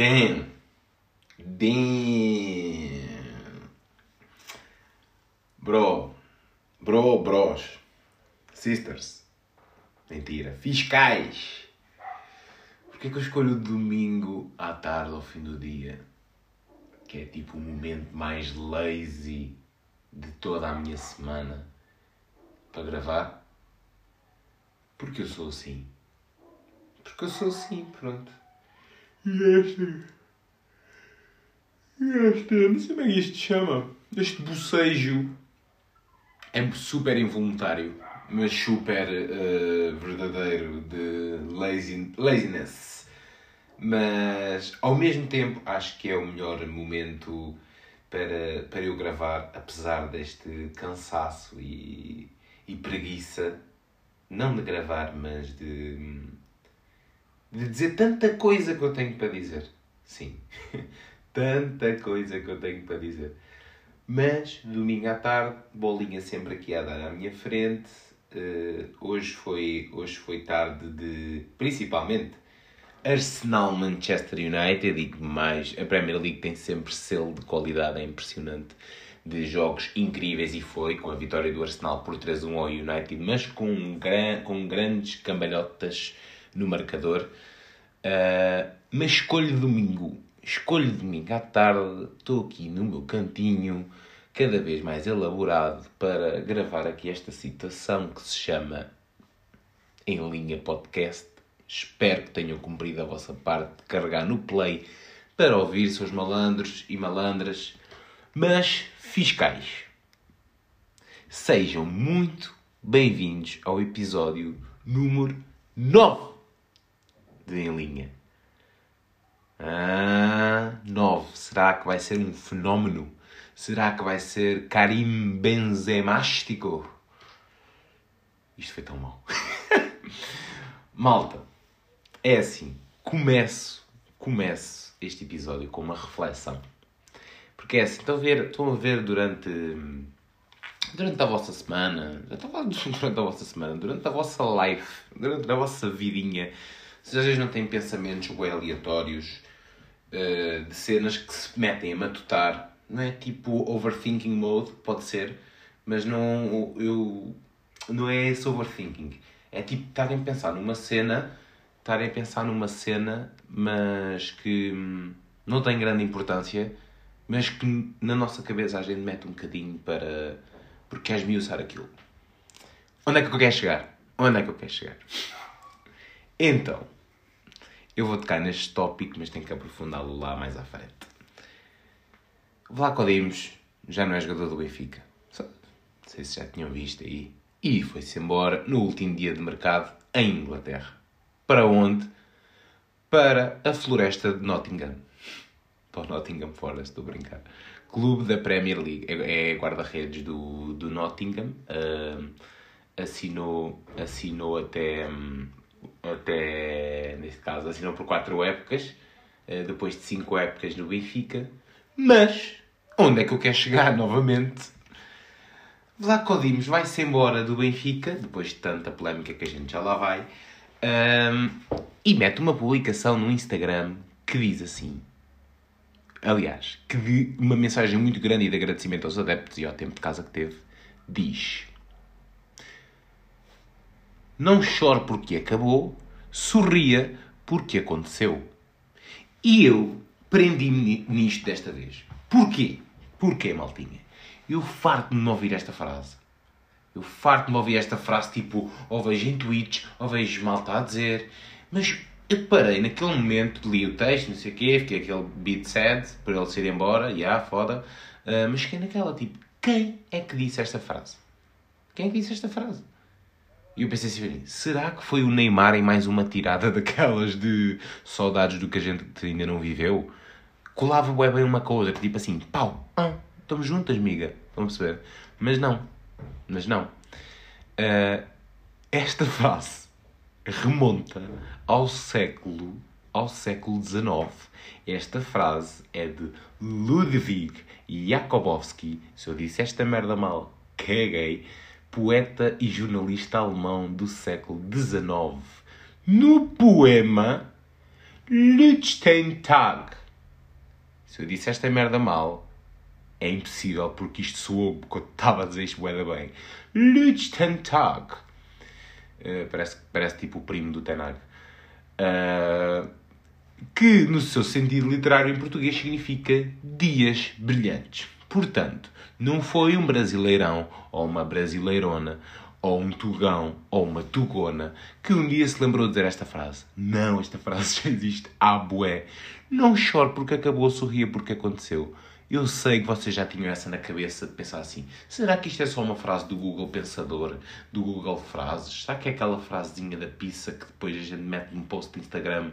Damn. Damn. Bro. Bro, bros. Sisters. Mentira. Fiscais. Porquê que eu escolho domingo à tarde ao fim do dia? Que é tipo o momento mais lazy de toda a minha semana para gravar? Porque eu sou assim. Porque eu sou assim, pronto. Este. Este. Não sei como é isto se chama. Este bocejo é super involuntário, mas super uh, verdadeiro de lazy, laziness. Mas ao mesmo tempo acho que é o melhor momento para, para eu gravar, apesar deste cansaço e, e preguiça, não de gravar, mas de, de dizer tanta coisa que eu tenho para dizer. Sim, tanta coisa que eu tenho para dizer. Mas, domingo à tarde, bolinha sempre aqui a dar à minha frente. Uh, hoje, foi, hoje foi tarde de, principalmente, Arsenal Manchester United. Digo mais, a Premier League tem sempre selo de qualidade, é impressionante, de jogos incríveis. E foi, com a vitória do Arsenal por 3-1 ao United, mas com, gran, com grandes cambalhotas no marcador. Uh, mas escolho domingo escolho domingo à tarde, estou aqui no meu cantinho, cada vez mais elaborado, para gravar aqui esta situação que se chama Em Linha Podcast. Espero que tenham cumprido a vossa parte de carregar no play para ouvir seus malandros e malandras, mas fiscais. Sejam muito bem-vindos ao episódio número 9 de Em Linha. Ah, 9. Será que vai ser um fenómeno? Será que vai ser Karim Benzemástico? Isto foi tão mal. Malta, é assim. Começo, começo este episódio com uma reflexão. Porque é assim, estão a ver, estão a ver durante, durante a vossa semana, durante a vossa semana, durante a vossa life, durante a vossa vidinha, se às vezes não têm pensamentos bem aleatórios, uh, de cenas que se metem a matutar, não é tipo overthinking mode, pode ser, mas não, eu, não é esse overthinking. É tipo estarem a pensar numa cena, estarem a pensar numa cena, mas que hum, não tem grande importância, mas que na nossa cabeça a gente mete um bocadinho para. porque queres miuçar aquilo. Onde é que eu quero chegar? Onde é que eu quero chegar? Então, eu vou tocar neste tópico, mas tenho que aprofundá-lo lá mais à frente. Vlaco Dimos já não é jogador do Benfica. Não sei se já tinham visto aí. E foi-se embora no último dia de mercado em Inglaterra. Para onde? Para a floresta de Nottingham. Para o Nottingham Forest, estou a brincar. Clube da Premier League. É, é guarda-redes do, do Nottingham. Uh, assinou, assinou até um, até, neste caso, assinou por 4 épocas, eh, depois de 5 épocas no Benfica. Mas, onde é que eu quero chegar novamente? Vlaco Dimos vai-se embora do Benfica, depois de tanta polémica que a gente já lá vai, um, e mete uma publicação no Instagram que diz assim. Aliás, que de uma mensagem muito grande e de agradecimento aos adeptos e ao tempo de casa que teve, diz não chore porque acabou, sorria porque aconteceu. E eu prendi-me nisto desta vez. Porquê? Porquê, maltinha? Eu farto-me de ouvir esta frase. Eu farto-me de ouvir esta frase tipo, ou vejo em tweets, ou vejo malta a dizer. Mas eu parei naquele momento, li o texto, não sei o quê, fiquei aquele beat sad, para ele ser embora, já, yeah, foda. Uh, mas fiquei naquela tipo, quem é que disse esta frase? Quem é que disse esta frase? E eu pensei assim, será que foi o Neymar em mais uma tirada daquelas de saudades do que a gente ainda não viveu? Colava bem uma com a outra, tipo assim, pau, ah, estamos juntas, amiga. Estão a perceber? Mas não. Mas não. Uh, esta frase remonta ao século ao século XIX. Esta frase é de Ludwig Jakobowski. Se eu disse esta merda mal, caguei poeta e jornalista alemão do século XIX. No poema, Liechtenstein. Se eu disse esta merda mal, é impossível porque isto soou porque eu estava a dizer isto bem bem. Liechtenstein. Uh, parece, parece tipo o primo do Tenag. Uh, que no seu sentido literário em português significa dias brilhantes. Portanto, não foi um brasileirão ou uma brasileirona ou um tugão ou uma tugona que um dia se lembrou de dizer esta frase. Não, esta frase já existe há bué. Não chore porque acabou, sorria porque aconteceu. Eu sei que vocês já tinham essa na cabeça de pensar assim: será que isto é só uma frase do Google Pensador, do Google Frases? Será que é aquela frasezinha da pizza que depois a gente mete num post do Instagram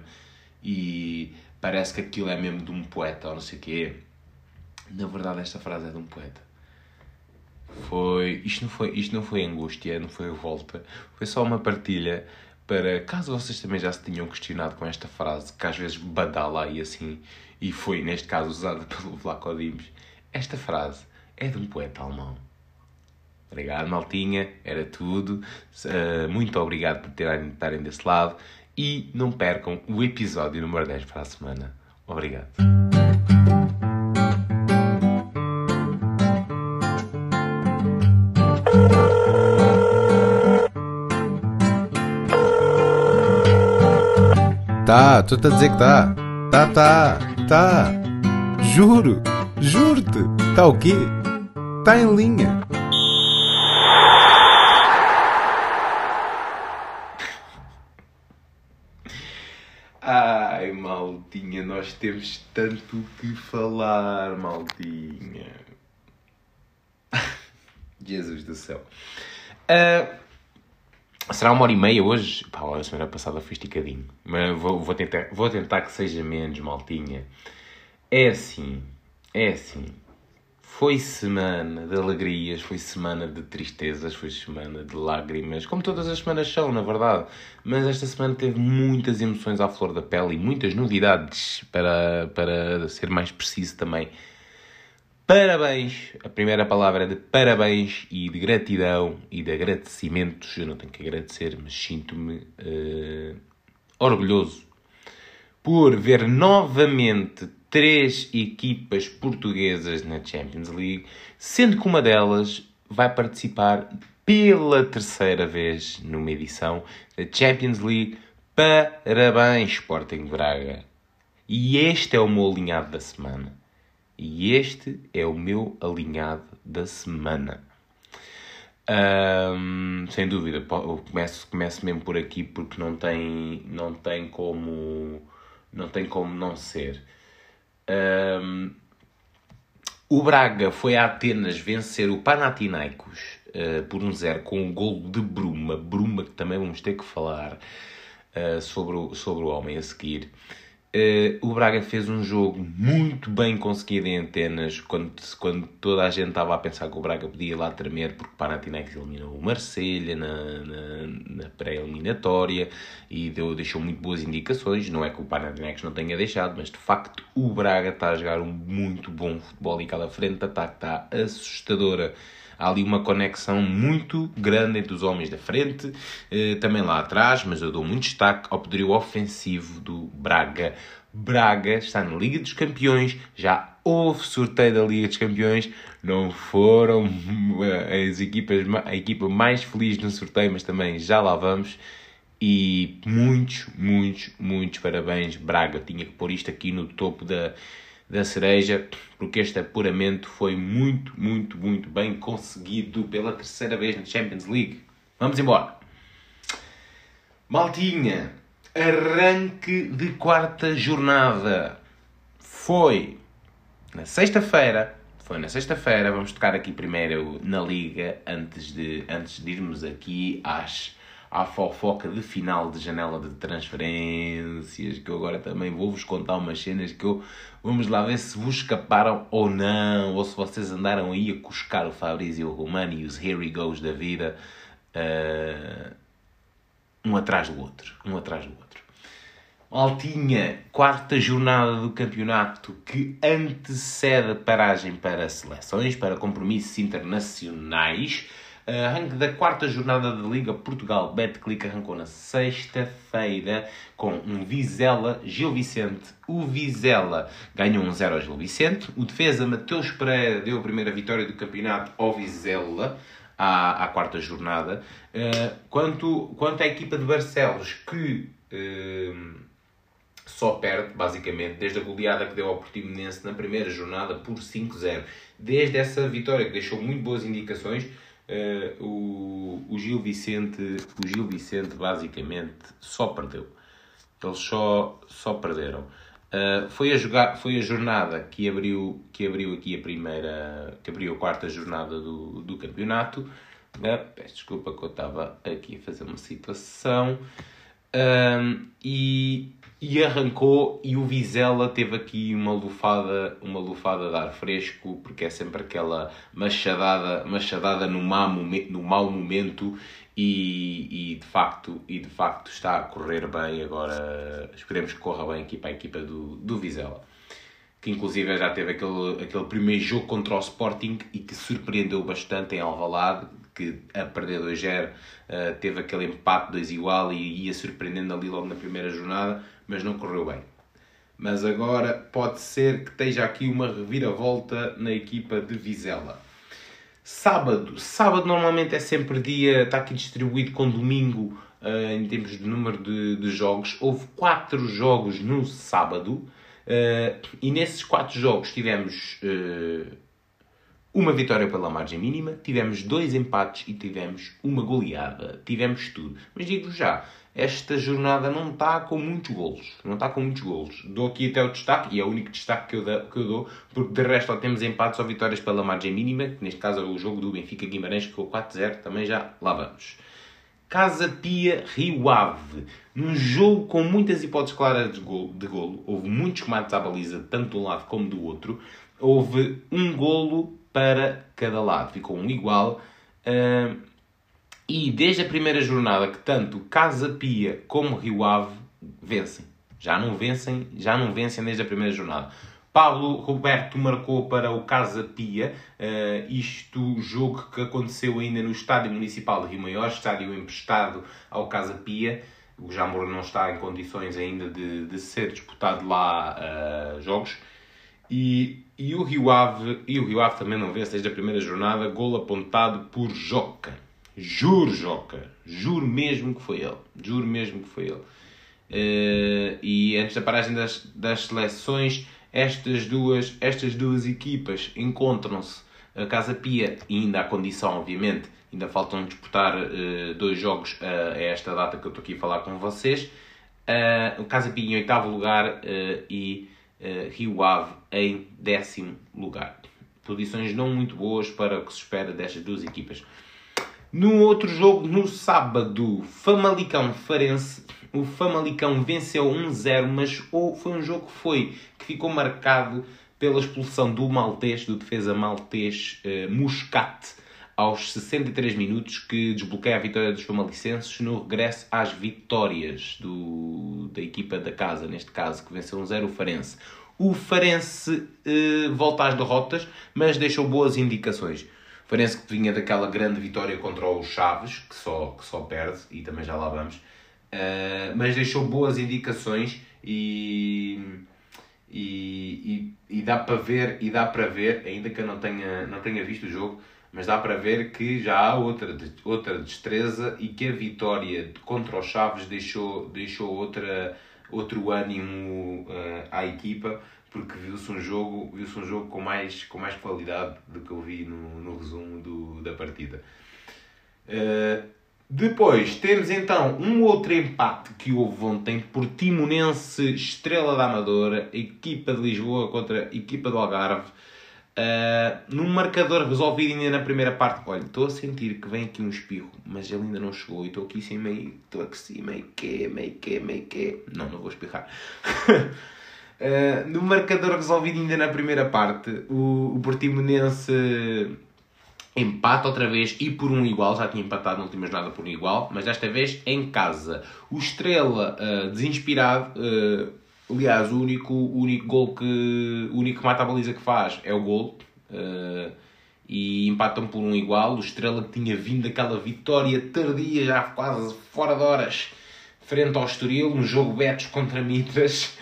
e parece que aquilo é mesmo de um poeta ou não sei o quê? Na verdade, esta frase é de um poeta. Foi. Isto não foi, isto não foi angústia, não foi revolta. Foi só uma partilha para caso vocês também já se tinham questionado com esta frase, que às vezes badala e assim, e foi neste caso usada pelo Vlaco Dimos. Esta frase é de um poeta alemão. Obrigado, Maltinha, era tudo. Uh, muito obrigado por terem, estarem desse lado e não percam o episódio número 10 para a semana. Obrigado. Tá, tu tá a dizer que tá. Tá, tá, tá. Juro, juro-te. Tá o quê? Tá em linha. Ai, Maltinha, nós temos tanto que falar, Maltinha. Jesus do céu. Uh, Será uma hora e meia hoje? Pá, a semana passada foi esticadinho. Mas vou, vou, tentar, vou tentar que seja menos, maltinha. É assim, é assim. Foi semana de alegrias, foi semana de tristezas, foi semana de lágrimas, como todas as semanas são, na verdade. Mas esta semana teve muitas emoções à flor da pele e muitas novidades, para, para ser mais preciso também. Parabéns! A primeira palavra é de parabéns e de gratidão e de agradecimentos. Eu não tenho que agradecer, mas sinto-me uh, orgulhoso por ver novamente três equipas portuguesas na Champions League, sendo que uma delas vai participar pela terceira vez numa edição da Champions League. Parabéns, Sporting Braga! E este é o meu alinhado da semana. E este é o meu alinhado da semana. Sem dúvida, começo, começo mesmo por aqui porque não tem, não tem como não tem como não ser. O Braga foi a Atenas vencer o Panathinaikos uh, por um zero com um gol de Bruma, Bruma que também vamos ter que falar uh, sobre, o, sobre o homem a seguir. Uh, o Braga fez um jogo muito bem conseguido em antenas quando, quando toda a gente estava a pensar que o Braga podia ir lá tremer porque o Panathinaikos eliminou o Marselha na, na, na pré-eliminatória e deu, deixou muito boas indicações. Não é que o Panathinaikos não tenha deixado, mas de facto o Braga está a jogar um muito bom futebol e aquela frente de ataque está assustadora há ali uma conexão muito grande entre os homens da frente, eh, também lá atrás, mas eu dou muito destaque ao poderio ofensivo do Braga. Braga está na Liga dos Campeões, já houve sorteio da Liga dos Campeões, não foram eh, as equipas, a equipa mais feliz no sorteio, mas também já lá vamos. E muitos, muitos, muitos parabéns, Braga. Tinha que pôr isto aqui no topo da, da cereja, porque este apuramento foi muito, muito, muito bem conseguido pela terceira vez na Champions League. Vamos embora. Maltinha, arranque de quarta jornada. Foi na sexta-feira. Foi na sexta-feira. Vamos tocar aqui primeiro na Liga antes de, antes de irmos aqui às à fofoca de final de janela de transferências, que eu agora também vou-vos contar umas cenas que eu... Vamos lá ver se vos escaparam ou não, ou se vocês andaram aí a cuscar o Fabrício Romano e os Here He Goes da vida, uh, um atrás do outro, um atrás do outro. Maltinha, quarta jornada do campeonato que antecede a paragem para seleções, para compromissos internacionais. Arranque da quarta jornada da Liga Portugal. Betclic arrancou na sexta-feira com um Vizela Gil Vicente. O Vizela ganhou um 0 ao Gil Vicente. O defesa Mateus Pereira deu a primeira vitória do campeonato ao Vizela. À, à quarta jornada. Uh, quanto, quanto à equipa de Barcelos, que uh, só perde, basicamente, desde a goleada que deu ao Portimonense na primeira jornada por 5-0. Desde essa vitória que deixou muito boas indicações, uh, o, o, Gil Vicente, o Gil Vicente basicamente só perdeu. Eles só, só perderam. Uh, foi, a jogar, foi a jornada que abriu, que abriu aqui a primeira, que abriu a quarta jornada do, do campeonato. Uh, peço desculpa que eu estava aqui a fazer uma situação. Uh, e e arrancou e o Vizela teve aqui uma lufada, uma lufada de ar fresco, porque é sempre aquela machadada, machadada no, mau momento, no mau momento e, e, de facto, e de facto está a correr bem agora, esperemos que corra bem aqui para a equipa do, do Vizela. Que inclusive já teve aquele, aquele primeiro jogo contra o Sporting e que surpreendeu bastante em Alvalade, que a perder 2-0 uh, teve aquele empate 2 igual e ia surpreendendo ali logo na primeira jornada mas não correu bem. Mas agora pode ser que esteja aqui uma reviravolta na equipa de Vizela. Sábado. Sábado normalmente é sempre dia, está aqui distribuído com domingo uh, em termos de número de, de, jogos. Houve quatro jogos no sábado uh, e nesses quatro jogos tivemos uh, uma vitória pela margem mínima, tivemos dois empates e tivemos uma goleada. Tivemos tudo. Mas digo já, esta jornada não está com muitos golos. Não está com muitos golos. Dou aqui até o destaque, e é o único destaque que eu, dou, que eu dou, porque de resto só temos empates ou vitórias pela margem mínima, que neste caso é o jogo do Benfica Guimarães, que ficou 4-0, também já lá vamos. Casa Pia Rio Ave. Num jogo com muitas hipóteses claras de golo, de golo, houve muitos remates à baliza, tanto de um lado como do outro. Houve um golo para cada lado. Ficou um igual. Uh, e desde a primeira jornada que tanto Casa Pia como Rio Ave vencem. Já não vencem, já não vencem desde a primeira jornada. Pablo Roberto marcou para o Casa Pia, uh, isto jogo que aconteceu ainda no Estádio Municipal de Rio Maior, estádio emprestado ao Casa Pia. O Jamor não está em condições ainda de, de ser disputado lá uh, jogos. E, e, o Rio Ave, e o Rio Ave também não vence desde a primeira jornada, gol apontado por Joca. Juro, Joca. Juro mesmo que foi ele. Juro mesmo que foi ele. Uh, e antes da paragem das, das seleções, estas duas, estas duas equipas encontram-se. A Casa Pia, ainda há condição, obviamente, ainda faltam disputar uh, dois jogos uh, a esta data que eu estou aqui a falar com vocês. Uh, Casa Pia em oitavo lugar e Rio Ave em décimo lugar. Posições não muito boas para o que se espera destas duas equipas. No outro jogo, no sábado, Famalicão Farense, o Famalicão venceu 1-0, mas foi um jogo que foi que ficou marcado pela expulsão do maltês, do defesa maltês eh, Muscat, aos 63 minutos, que desbloqueia a vitória dos famalicenses no regresso às vitórias do, da equipa da casa, neste caso, que venceu 1-0 o Farense. O Farense eh, volta às derrotas, mas deixou boas indicações. Farense que vinha daquela grande vitória contra o Chaves, que só, que só perde, e também já lá vamos, uh, mas deixou boas indicações e, e, e, e, dá para ver, e dá para ver, ainda que eu não tenha, não tenha visto o jogo, mas dá para ver que já há outra, outra destreza e que a vitória contra o Chaves deixou, deixou outra, outro ânimo uh, à equipa porque viu-se um jogo, viu-se um jogo com mais, com mais qualidade do que eu vi no, no resumo do, da partida. Uh, depois temos então um outro empate que houve ontem por Timonense Estrela da Amadora, equipa de Lisboa contra equipa do Algarve. Uh, num marcador resolvido ainda na primeira parte. Olha, estou a sentir que vem aqui um espirro, mas ele ainda não chegou e estou aqui assim meio. Estou aqui assim meio que, meio que, meio que. Não, não vou espirrar. Uh, no marcador resolvido ainda na primeira parte, o, o Portimonense empata outra vez e por um igual, já tinha empatado na última jornada por um igual, mas desta vez em casa. O Estrela, uh, desinspirado, uh, aliás, o único, o único gol que. o único mata a baliza que faz é o gol. Uh, e empatam por um igual. O Estrela que tinha vindo daquela vitória tardia, já quase fora de horas, frente ao Estoril, um jogo Betos contra Mitras.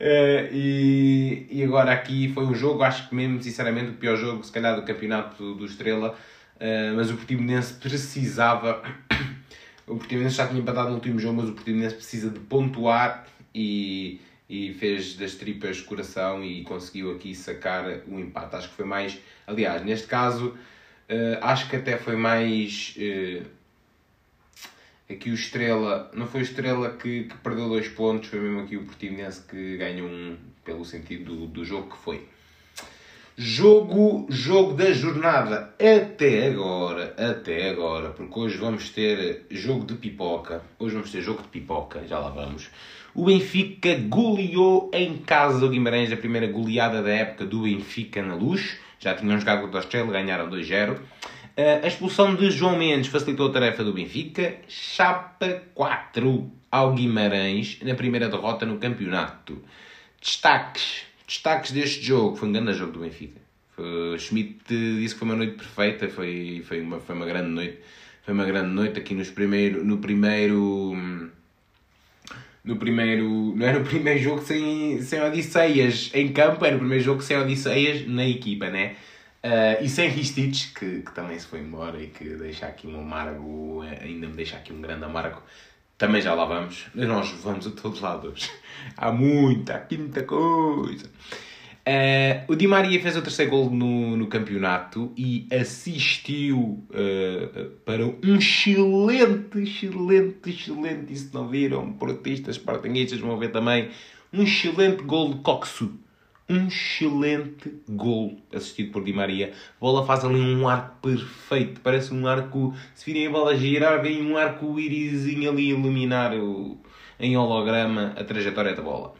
Uh, e, e agora aqui foi um jogo, acho que mesmo sinceramente o pior jogo, se calhar, do campeonato do, do Estrela. Uh, mas o Portimonense precisava. o Portimonense já tinha empatado no último jogo, mas o Portimonense precisa de pontuar e, e fez das tripas coração e conseguiu aqui sacar o empate. Acho que foi mais. Aliás, neste caso, uh, acho que até foi mais. Aqui o Estrela, não foi o Estrela que, que perdeu dois pontos, foi mesmo aqui o Portimonense que ganhou um, pelo sentido do, do jogo que foi. Jogo, jogo da jornada até agora, até agora, porque hoje vamos ter jogo de pipoca. Hoje vamos ter jogo de pipoca, já lá vamos. O Benfica goleou em casa do Guimarães, a primeira goleada da época do Benfica na luz. Já tinham jogado contra o Estrela, ganharam 2-0. A expulsão de João Mendes facilitou a tarefa do Benfica. Chapa 4 ao Guimarães na primeira derrota no campeonato. Destaques. Destaques deste jogo. Foi um grande jogo do Benfica. Schmidt disse que foi uma noite perfeita. Foi, foi, uma, foi uma grande noite. Foi uma grande noite aqui nos primeiro, no primeiro. No primeiro. Não era o primeiro jogo sem, sem Odisseias em campo, era o primeiro jogo sem Odisseias na equipa, né? Uh, e sem Ristich, que, que também se foi embora e que deixa aqui um amargo, ainda me deixa aqui um grande amargo. Também já lá vamos. Nós vamos a todos lados. há muita, há muita coisa. Uh, o Di Maria fez o terceiro gol no, no campeonato e assistiu uh, para um excelente, excelente, excelente, e se não viram, portistas, sportinguistas vão ver também, um excelente gol de Coxu um excelente gol assistido por Di Maria. A bola faz ali um arco perfeito, parece um arco. Se virem a bola girar, vem um arco-írisinho ali iluminar o, em holograma a trajetória da bola.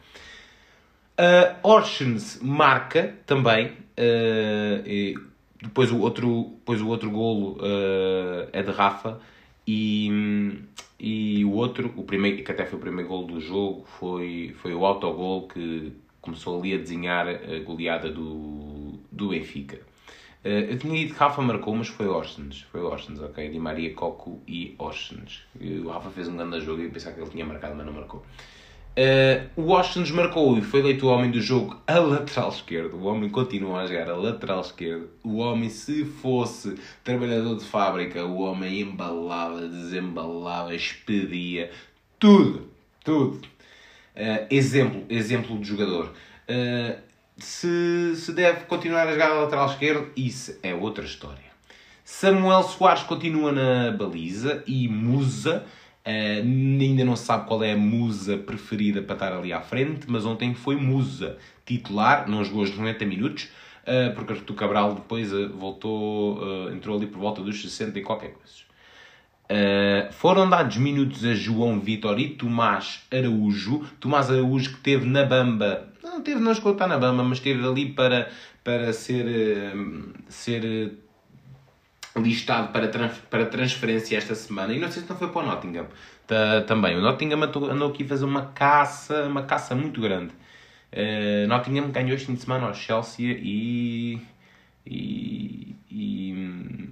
Uh, Orsens marca também. Uh, depois, o outro, depois o outro golo uh, é de Rafa. E, e o outro, o primeiro, que até foi o primeiro golo do jogo, foi, foi o autogol que começou ali a desenhar a goleada do, do Benfica. Uh, eu tinha que Rafa marcou, mas foi Orsens. Foi Orsens, ok? Di Maria, Coco e Orsens. O Rafa fez um grande jogo e eu pensava que ele tinha marcado, mas não marcou. Uh, o Orsens marcou e foi eleito o homem do jogo a lateral esquerdo. O homem continua a jogar a lateral esquerdo. O homem, se fosse trabalhador de fábrica, o homem embalava, desembalava, expedia, tudo, tudo. Uh, exemplo, exemplo de jogador. Uh, se, se deve continuar a jogar a lateral esquerdo, isso é outra história. Samuel Soares continua na baliza e Musa. Uh, ainda não se sabe qual é a musa preferida para estar ali à frente, mas ontem foi Musa titular, não jogou os 90 minutos, uh, porque Artur Cabral depois uh, voltou, entrou ali por volta dos 60 e qualquer coisa. Uh, foram dados minutos a João Vitor e Tomás Araújo. Tomás Araújo que teve na Bamba, não teve, não escutar na Bamba, mas esteve ali para, para ser, uh, ser uh, listado para, trans, para transferência esta semana. E não sei se não foi para o Nottingham também. O Nottingham andou aqui a fazer uma caça, uma caça muito grande. Nottingham ganhou este fim de semana ao Chelsea e. e, e,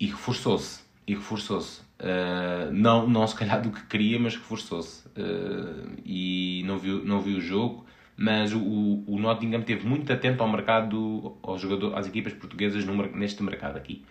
e reforçou-se e reforçou-se. Uh, não, não se calhar do que queria, mas reforçou-se. Uh, e não viu, não viu o jogo, mas o, o Nottingham esteve muito atento ao mercado, ao jogador, às equipas portuguesas no, neste mercado aqui.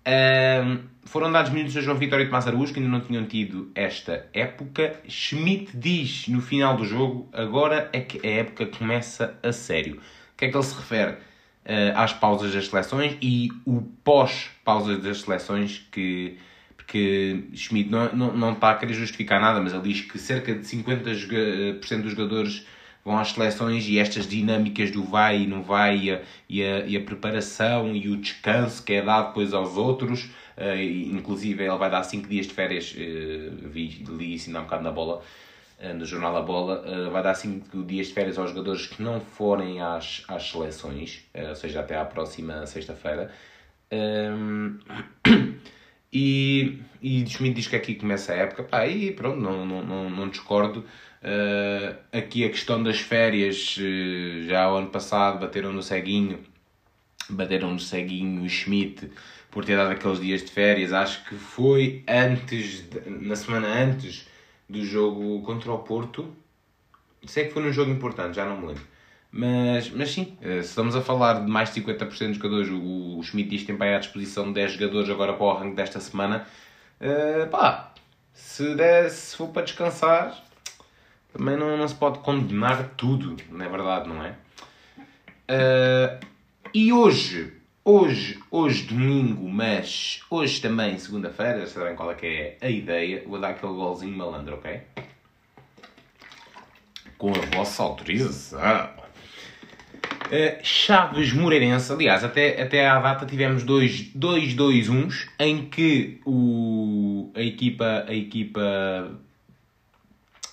Uh, foram dados minutos a João Vitória e Tomás Araújo, que ainda não tinham tido esta época. Schmidt diz no final do jogo: agora é que a época começa a sério. O que é que ele se refere? uh, às pausas das seleções e o pós-pausas das seleções que porque Schmidt não, não, não está a querer justificar nada, mas ele diz que cerca de 50% dos jogadores vão às seleções e estas dinâmicas do vai e não vai e a, e a, e a preparação e o descanso que é dado depois aos outros, uh, inclusive ele vai dar 5 dias de férias, uh, vi, li isso ainda um bocado na bola, eh, no jornal A Bola, vai dar 5 dias de férias aos jogadores que não forem às, às seleções, ou seja, até à próxima sexta-feira. Um, ehm, e, e Schmidt diz que aqui começa a época, pá, e pronto, não, não, não, não discordo. Uh, aqui a questão das férias, uh, já o ano passado bateram no ceguinho bateram de ceguinho o Schmidt por ter dado aqueles dias de férias. Acho que foi antes, na semana antes do jogo contra o Porto. Sei que foi num jogo importante, já não me lembro. Mas, mas sim, eh, se estamos a falar de mais de 50% dos jogadores, o, Schmidt diz que tem para à disposição de 10 jogadores agora para o arranque desta semana. Uh, pá, se, der, se for para descansar, também não, não se pode condenar tudo, não é verdade, não é? Uh, e hoje, hoje, hoje domingo, mas hoje também segunda-feira, sabem qual é que é a ideia, vou dar aquele golzinho malandro, ok? Com a vossa autorização. Uh, Chaves Moreirense, aliás, até, até à data tivemos dois, dois 2 uns em que o, a, equipa, a equipa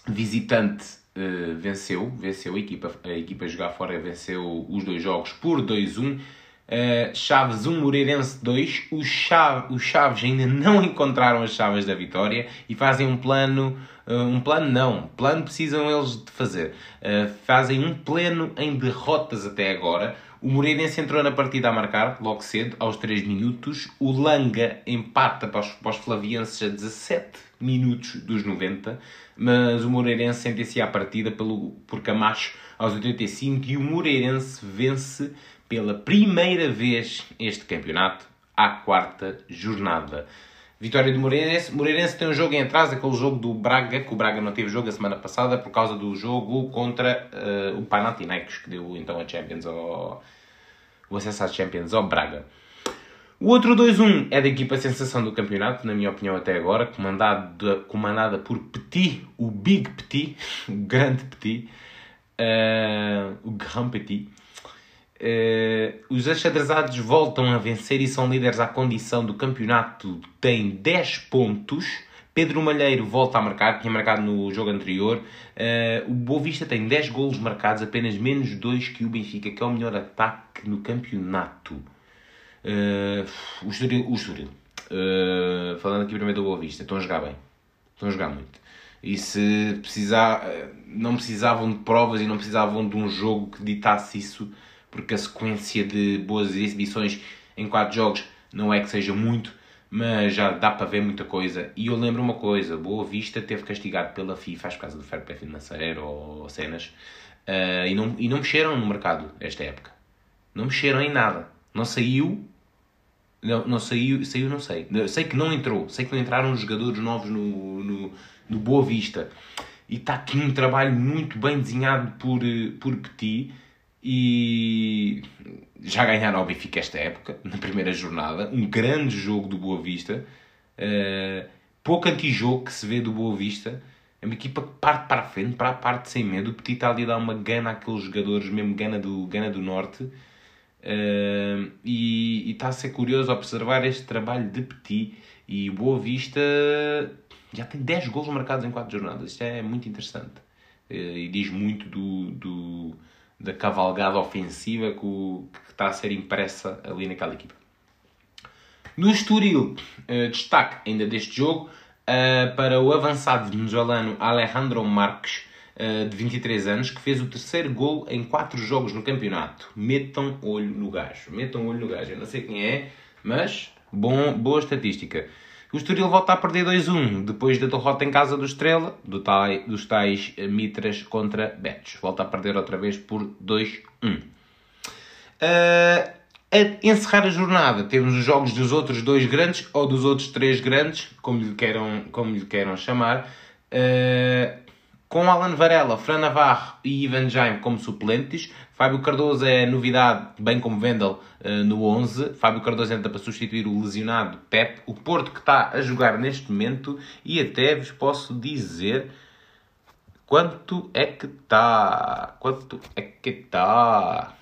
visitante uh, venceu, venceu a equipa, a equipa a jogar fora venceu os dois jogos por 2-1. Uh, Chaves 1, Moreirense 2. Os, Chaves, os Chaves ainda não encontraram as chaves da vitória e fazem um plano. Uh, um plano não, plano precisam eles de fazer. Uh, fazem um pleno em derrotas até agora. O Moreirense entrou na partida a marcar, logo cedo, aos 3 minutos. O Langa empata para os, para os Flavienses a 17 minutos dos 90. Mas o Moreirense sentencia a partida pelo, por Camacho aos 85 e o Moreirense vence pela primeira vez este campeonato à quarta jornada. Vitória do Moreirense. Moreirense tem um jogo em atraso, aquele jogo do Braga, que o Braga não teve jogo a semana passada por causa do jogo contra uh, o Panathinaikos, que deu então a Champions ao... o acesso à Champions ao Braga. O outro 2-1 é da equipa sensação do campeonato, na minha opinião até agora, comandada, comandada por Petit, o Big Petit, o grande Petit, uh, o Grand Petit. Uh, os achadrezados voltam a vencer e são líderes à condição do campeonato, têm 10 pontos. Pedro Malheiro volta a marcar, tinha marcado no jogo anterior. Uh, o Boa Vista tem 10 golos marcados, apenas menos 2 que o Benfica, que é o melhor ataque no campeonato. Uh, o Estoril, o Estoril. Uh, falando aqui primeiro do Boa Vista, estão a jogar bem. Estão a jogar muito. E se precisar, não precisavam de provas e não precisavam de um jogo que ditasse isso porque a sequência de boas exibições em 4 jogos não é que seja muito, mas já dá para ver muita coisa. E eu lembro uma coisa: Boa Vista teve castigado pela FIFA por causa do fair play financeiro ou cenas uh, e, não, e não mexeram no mercado esta época. Não mexeram em nada. Não saiu. Não, não saiu, saiu, não sei. Sei que não entrou. Sei que não entraram jogadores novos no, no, no Boa Vista. E está aqui um trabalho muito bem desenhado por, por Petit e já ganharam ao Benfica esta época, na primeira jornada. Um grande jogo do Boa Vista. Uh, pouco antijogo que se vê do Boa Vista. É uma equipa que parte para a frente, para a parte sem medo. O Petit está ali a dar uma gana àqueles jogadores, mesmo gana do, gana do Norte. Uh, e, está a ser curioso observar este trabalho de Petit. E Boa Vista já tem 10 gols marcados em 4 jornadas. Isto é muito interessante. Uh, e diz muito do, do da cavalgada ofensiva que, está a ser impressa ali naquela equipa. No Estoril, uh, destaque ainda deste jogo uh, para o avançado venezuelano Alejandro Marques, de 23 anos, que fez o terceiro gol em 4 jogos no campeonato. Metam olho no gajo. Metam olho no gajo. Eu não sei quem é, mas bom, boa estatística. O Estoril volta a perder 2-1 depois da derrota em casa do Estrela, do tai, dos tais eh, Mitras contra Betis. Volta a perder outra vez por 2-1. Uh, eh, a encerrar a jornada, temos os jogos dos outros dois grandes, ou dos outros três grandes, como lhe queiram, como lhe queiram chamar. Uh, com Alan Varela, Fran Navarro e Ivan Jaime como suplentes, Fábio Cardoso é novidade, bem como Vendel uh, no 11. Fábio Cardoso entra para substituir o lesionado Pep. O Porto que está a jogar neste momento e até vos posso dizer quanto é que está. Quanto é que está.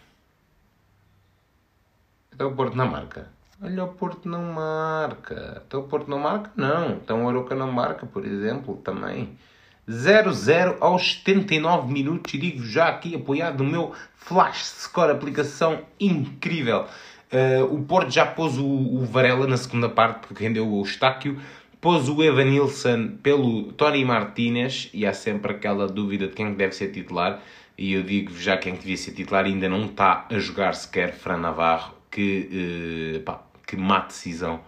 Então o Porto não marca. Olha, o Porto não marca. Então o Porto não marca? Não. Então o Aroca não marca, por exemplo, também. 0-0 aos 79 minutos e digo já aqui apoiado no meu Flash Score, aplicação incrível. Uh, o Porto já pôs o, o, Varela na segunda parte porque rendeu o Estáquio, pôs o Evan Nilsson pelo Tony Martinez e há sempre aquela dúvida de quem deve ser titular e eu digo já quem devia ser titular ainda não está a jogar sequer Fran Navarro que, uh, pá, que má decisão.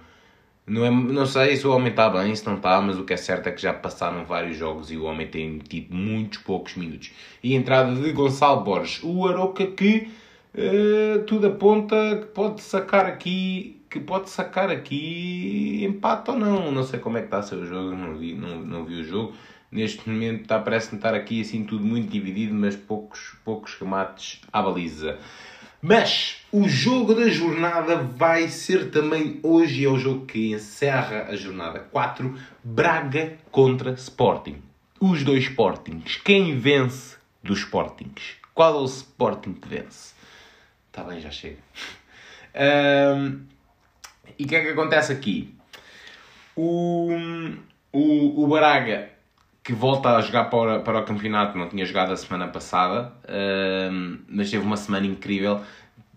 Não, é, não sei se o homem está bem, se não está, mas o que é certo é que já passaram vários jogos e o homem tem tido muitos poucos minutos. E a entrada de Gonçalo Borges, o Aroca que uh, tudo aponta que pode sacar aqui, que pode sacar aqui empate ou não. Não sei como é que está a ser o jogo, não vi, não, não vi o jogo. Neste momento está, parece estar aqui assim tudo muito dividido, mas poucos, poucos remates à baliza. Mas o jogo da jornada vai ser também hoje, é o jogo que encerra a jornada 4, Braga contra Sporting. Os dois Sportings. Quem vence dos Sportings? Qual é o Sporting que vence? Está bem, já chega. Um, e o que é que acontece aqui? O, o, o Braga que volta a jogar para, para o campeonato, não tinha jogado a semana passada, uh, mas teve uma semana incrível.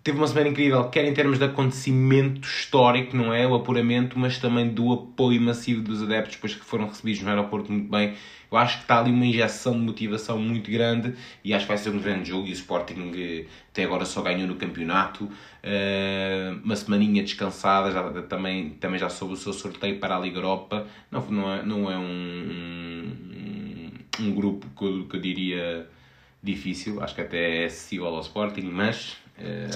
Teve uma semana incrível, quer em termos de acontecimento histórico, não é? O apuramento, mas também do apoio massivo dos adeptos, depois que foram recebidos no aeroporto muito bem. Eu acho que está ali uma injeção de motivação muito grande e acho que vai ser um grande jogo. E o Sporting eh, até agora só ganhou no campeonato. Uh, uma semaninha descansada, já, também, também já soube o seu sorteio para a Liga Europa. Não, não é, não é um um grupo que eu, que eu diria difícil, acho que até é acessível ao Sporting, mas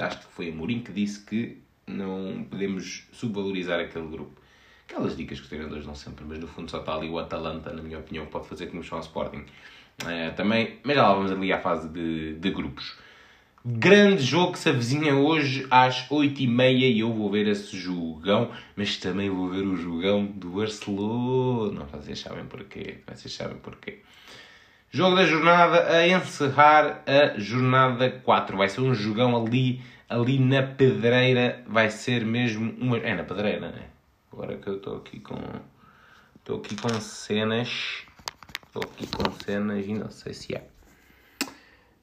acho que foi a Mourinho que disse que não podemos subvalorizar aquele grupo. Aquelas dicas que os treinadores dão sempre, mas no fundo só está ali o Atalanta, na minha opinião, pode fazer que nos ao Sporting. Uh, também, mas já lá vamos ali à fase de, de grupos. Grande jogo que se avizinha hoje às 8h30 e eu vou ver esse jogão, mas também vou ver o jogão do Barcelona. Vocês sabem porquê, vocês sabem porquê. Jogo da jornada a encerrar a jornada 4. Vai ser um jogão ali, ali na pedreira. Vai ser mesmo uma. É na pedreira, não é? Agora que eu estou aqui com. Estou aqui com cenas. Estou aqui com cenas e não sei se é.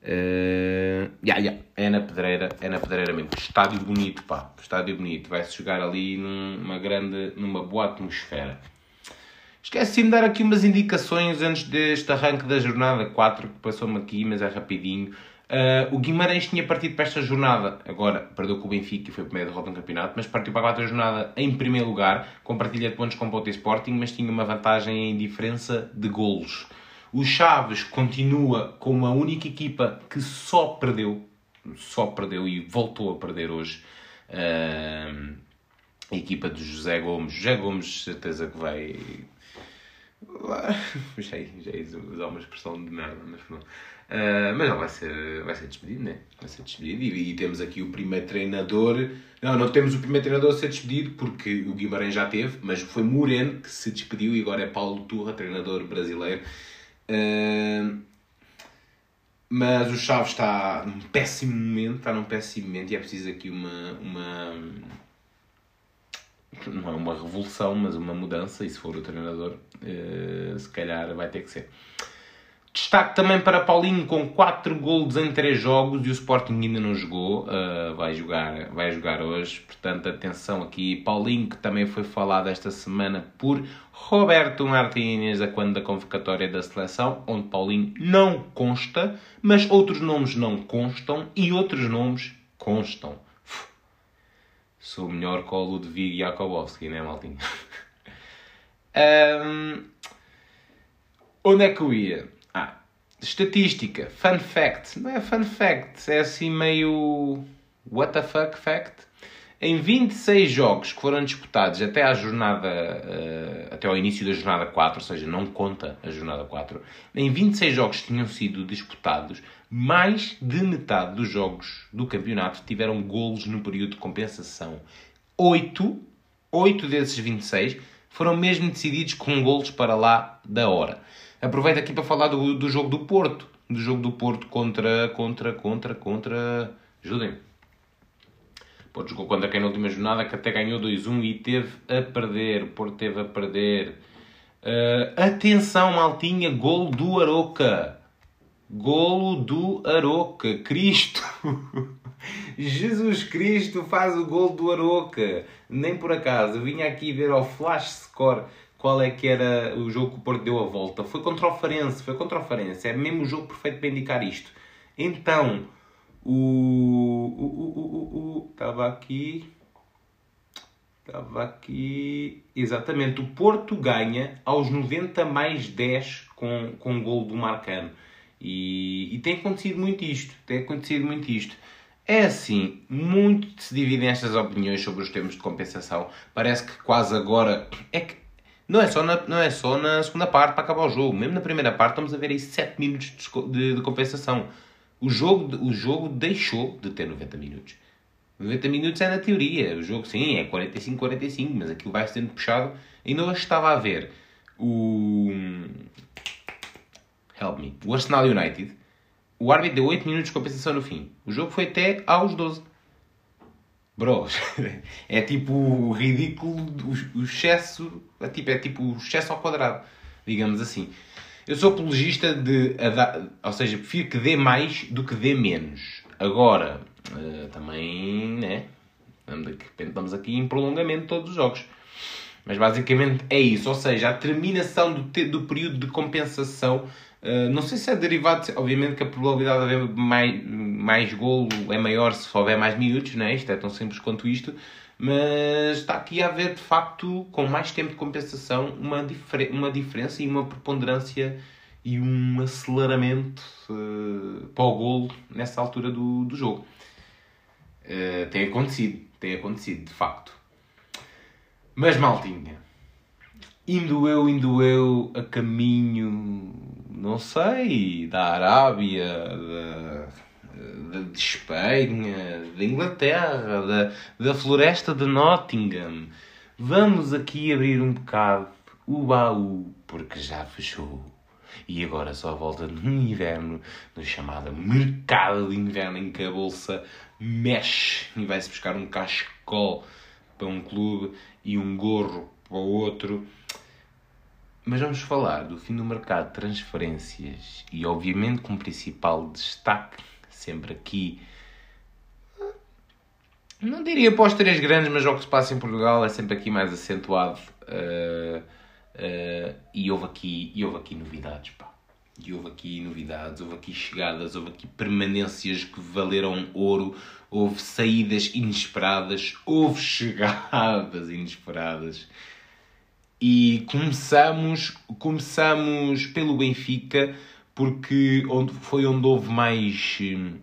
Uh, yeah, yeah. É na pedreira, é na pedreira mesmo. Estádio bonito, pá. Estádio bonito. Vai-se jogar ali numa grande, numa boa atmosfera. Esqueci de dar aqui umas indicações antes deste arranque da jornada 4, que passou-me aqui, mas é rapidinho. Uh, o Guimarães tinha partido para esta jornada, agora perdeu com o Benfica e foi a primeira derrota no campeonato, mas partiu para a quarta jornada em primeiro lugar, com partilha de pontos com o Porto Sporting, mas tinha uma vantagem em diferença de golos. O Chaves continua com uma única equipa que só perdeu, só perdeu e voltou a perder hoje. Uh, a equipa do José Gomes. José Gomes, certeza que vai já, já ia usar uma expressão de merda, mas não. Uh, mas não, vai ser, vai ser despedido, né? Vai ser despedido. E, e, temos aqui o primeiro treinador. Não, não temos o primeiro treinador a ser despedido porque o Guimarães já teve, mas foi Moreno que se despediu e agora é Paulo Turra, treinador brasileiro. Uh, mas o Chaves está num péssimo momento, está num péssimo momento e é preciso aqui uma, uma não é uma revolução, mas uma mudança, e se for o treinador, uh, se calhar vai ter que ser. Destaque também para Paulinho com 4 golos em 3 jogos e o Sporting ainda não jogou, uh, vai, jogar, vai jogar hoje, portanto atenção aqui. Paulinho que também foi falado esta semana por Roberto Martínez a quando da convocatória da seleção, onde Paulinho não consta, mas outros nomes não constam e outros nomes constam sou melhor que o Ludwig Jakobowski, não é, maltinho? um, onde é que eu ia? Ah, estatística, fun fact. Não é fun fact, é assim meio. What the fuck fact? Em 26 jogos que foram disputados até à jornada, uh, até ao início da jornada 4, ou seja, não conta a jornada 4, em 26 jogos tinham sido disputados, mais de metade dos jogos do campeonato tiveram golos no período de compensação. 8, 8 desses 26 foram mesmo decididos com golos para lá da hora. Aproveito aqui para falar do, do jogo do Porto. Do jogo do Porto contra, contra, contra, contra... Ajudem-me Porto jogou contra quem na última jornada, que até ganhou 2-1 e teve a perder. Porto teve a perder. Uh, atenção, maltinha, gol do Aroca. Golo do Aroca. Cristo. Jesus Cristo faz o gol do Aroca. Nem por acaso. Eu vinha aqui ver ao flash score qual é que era o jogo que o Porto deu a volta. Foi contra o Farense. Foi contra o Farense. É mesmo o jogo perfeito para indicar isto. Então, O. Estava aqui. Estava aqui. Exatamente. O Porto ganha aos 90 mais 10 com, com o gol do Marcano. E, e tem acontecido muito isto. Tem acontecido muito isto. É assim, muito se dividem estas opiniões sobre os termos de compensação. Parece que quase agora. É que não é só na, não é só na segunda parte para acabar o jogo. Mesmo na primeira parte estamos a ver aí 7 minutos de, de, de compensação. O jogo, o jogo deixou de ter 90 minutos. 90 minutos é na teoria. O jogo, sim, é 45-45, mas aquilo vai sendo puxado. Ainda hoje estava a ver o. Help me. O Arsenal United o árbitro deu 8 minutos de compensação no fim. O jogo foi até aos 12. Bros, é tipo o ridículo, o, excesso, é tipo, é tipo o excesso ao quadrado, digamos assim. Eu sou apologista de, ou seja, prefiro que dê mais do que dê menos. Agora, uh, também, né, estamos aqui em prolongamento de todos os jogos. Mas basicamente é isso, ou seja, a terminação do, do período de compensação Uh, não sei se é derivado, obviamente que a probabilidade de haver mais, mais golo é maior se houver mais minutos, né? isto é tão simples quanto isto, mas está aqui a haver de facto, com mais tempo de compensação, uma, difer uma diferença e uma preponderância e um aceleramento uh, para o golo nessa altura do, do jogo. Uh, tem acontecido, tem acontecido de facto. Mas maltinha, indo eu, indo eu a caminho não sei, da Arábia, da, de Espanha, da Inglaterra, da, da floresta de Nottingham. Vamos aqui abrir um bocado o baú, porque já fechou. E agora só volta no inverno, no chamado mercado de inverno, em que a bolsa mexe e vai-se buscar um cachecol para um clube e um gorro para o outro. Mas vamos falar do fim do mercado de transferências e, obviamente, com principal destaque, sempre aqui, não diria para os três grandes, mas o que se passa em Portugal é sempre aqui mais acentuado. Uh, uh, e, houve aqui, e houve aqui novidades, pá. E houve aqui novidades, houve aqui chegadas, houve aqui permanências que valeram ouro, houve saídas inesperadas, houve chegadas inesperadas. E começamos, começamos pelo Benfica, porque onde, foi onde houve mais hum,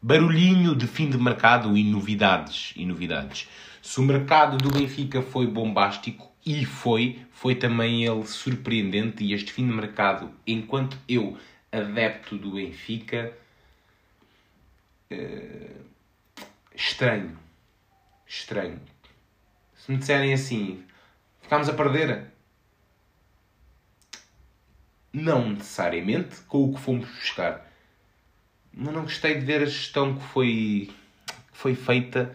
barulhinho de fim de mercado e novidades. E novidades. Se o mercado do Benfica foi bombástico, e foi, foi também ele surpreendente, e este fim de mercado, enquanto eu, adepto do Benfica, uh, estranho. Estranho. Se me disserem assim, Ficámos a perder? Não necessariamente com o que fomos buscar. Mas não gostei de ver a gestão que foi, que foi feita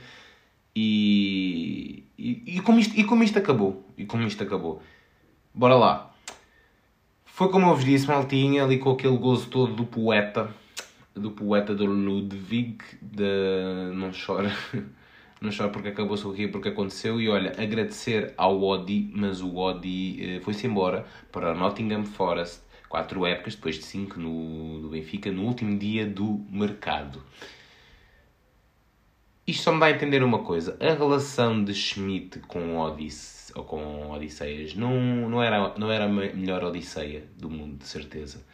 e, e, e, como isto, e como isto acabou. E como isto acabou. Bora lá. Foi como eu vos disse, maltinha, ali com aquele gozo todo do poeta, do poeta do Ludwig, de Não Chora. não choro porque acabou, sorrir porque aconteceu. E olha, agradecer ao Odi, mas o Odi eh, foi-se embora para Nottingham Forest, quatro épocas, depois de cinco no, no Benfica, no último dia do mercado. Isto só me dá a entender uma coisa: a relação de Schmidt com Odisse, ou com Odisseias não, não, era, não era a melhor Odisseia do mundo, de certeza.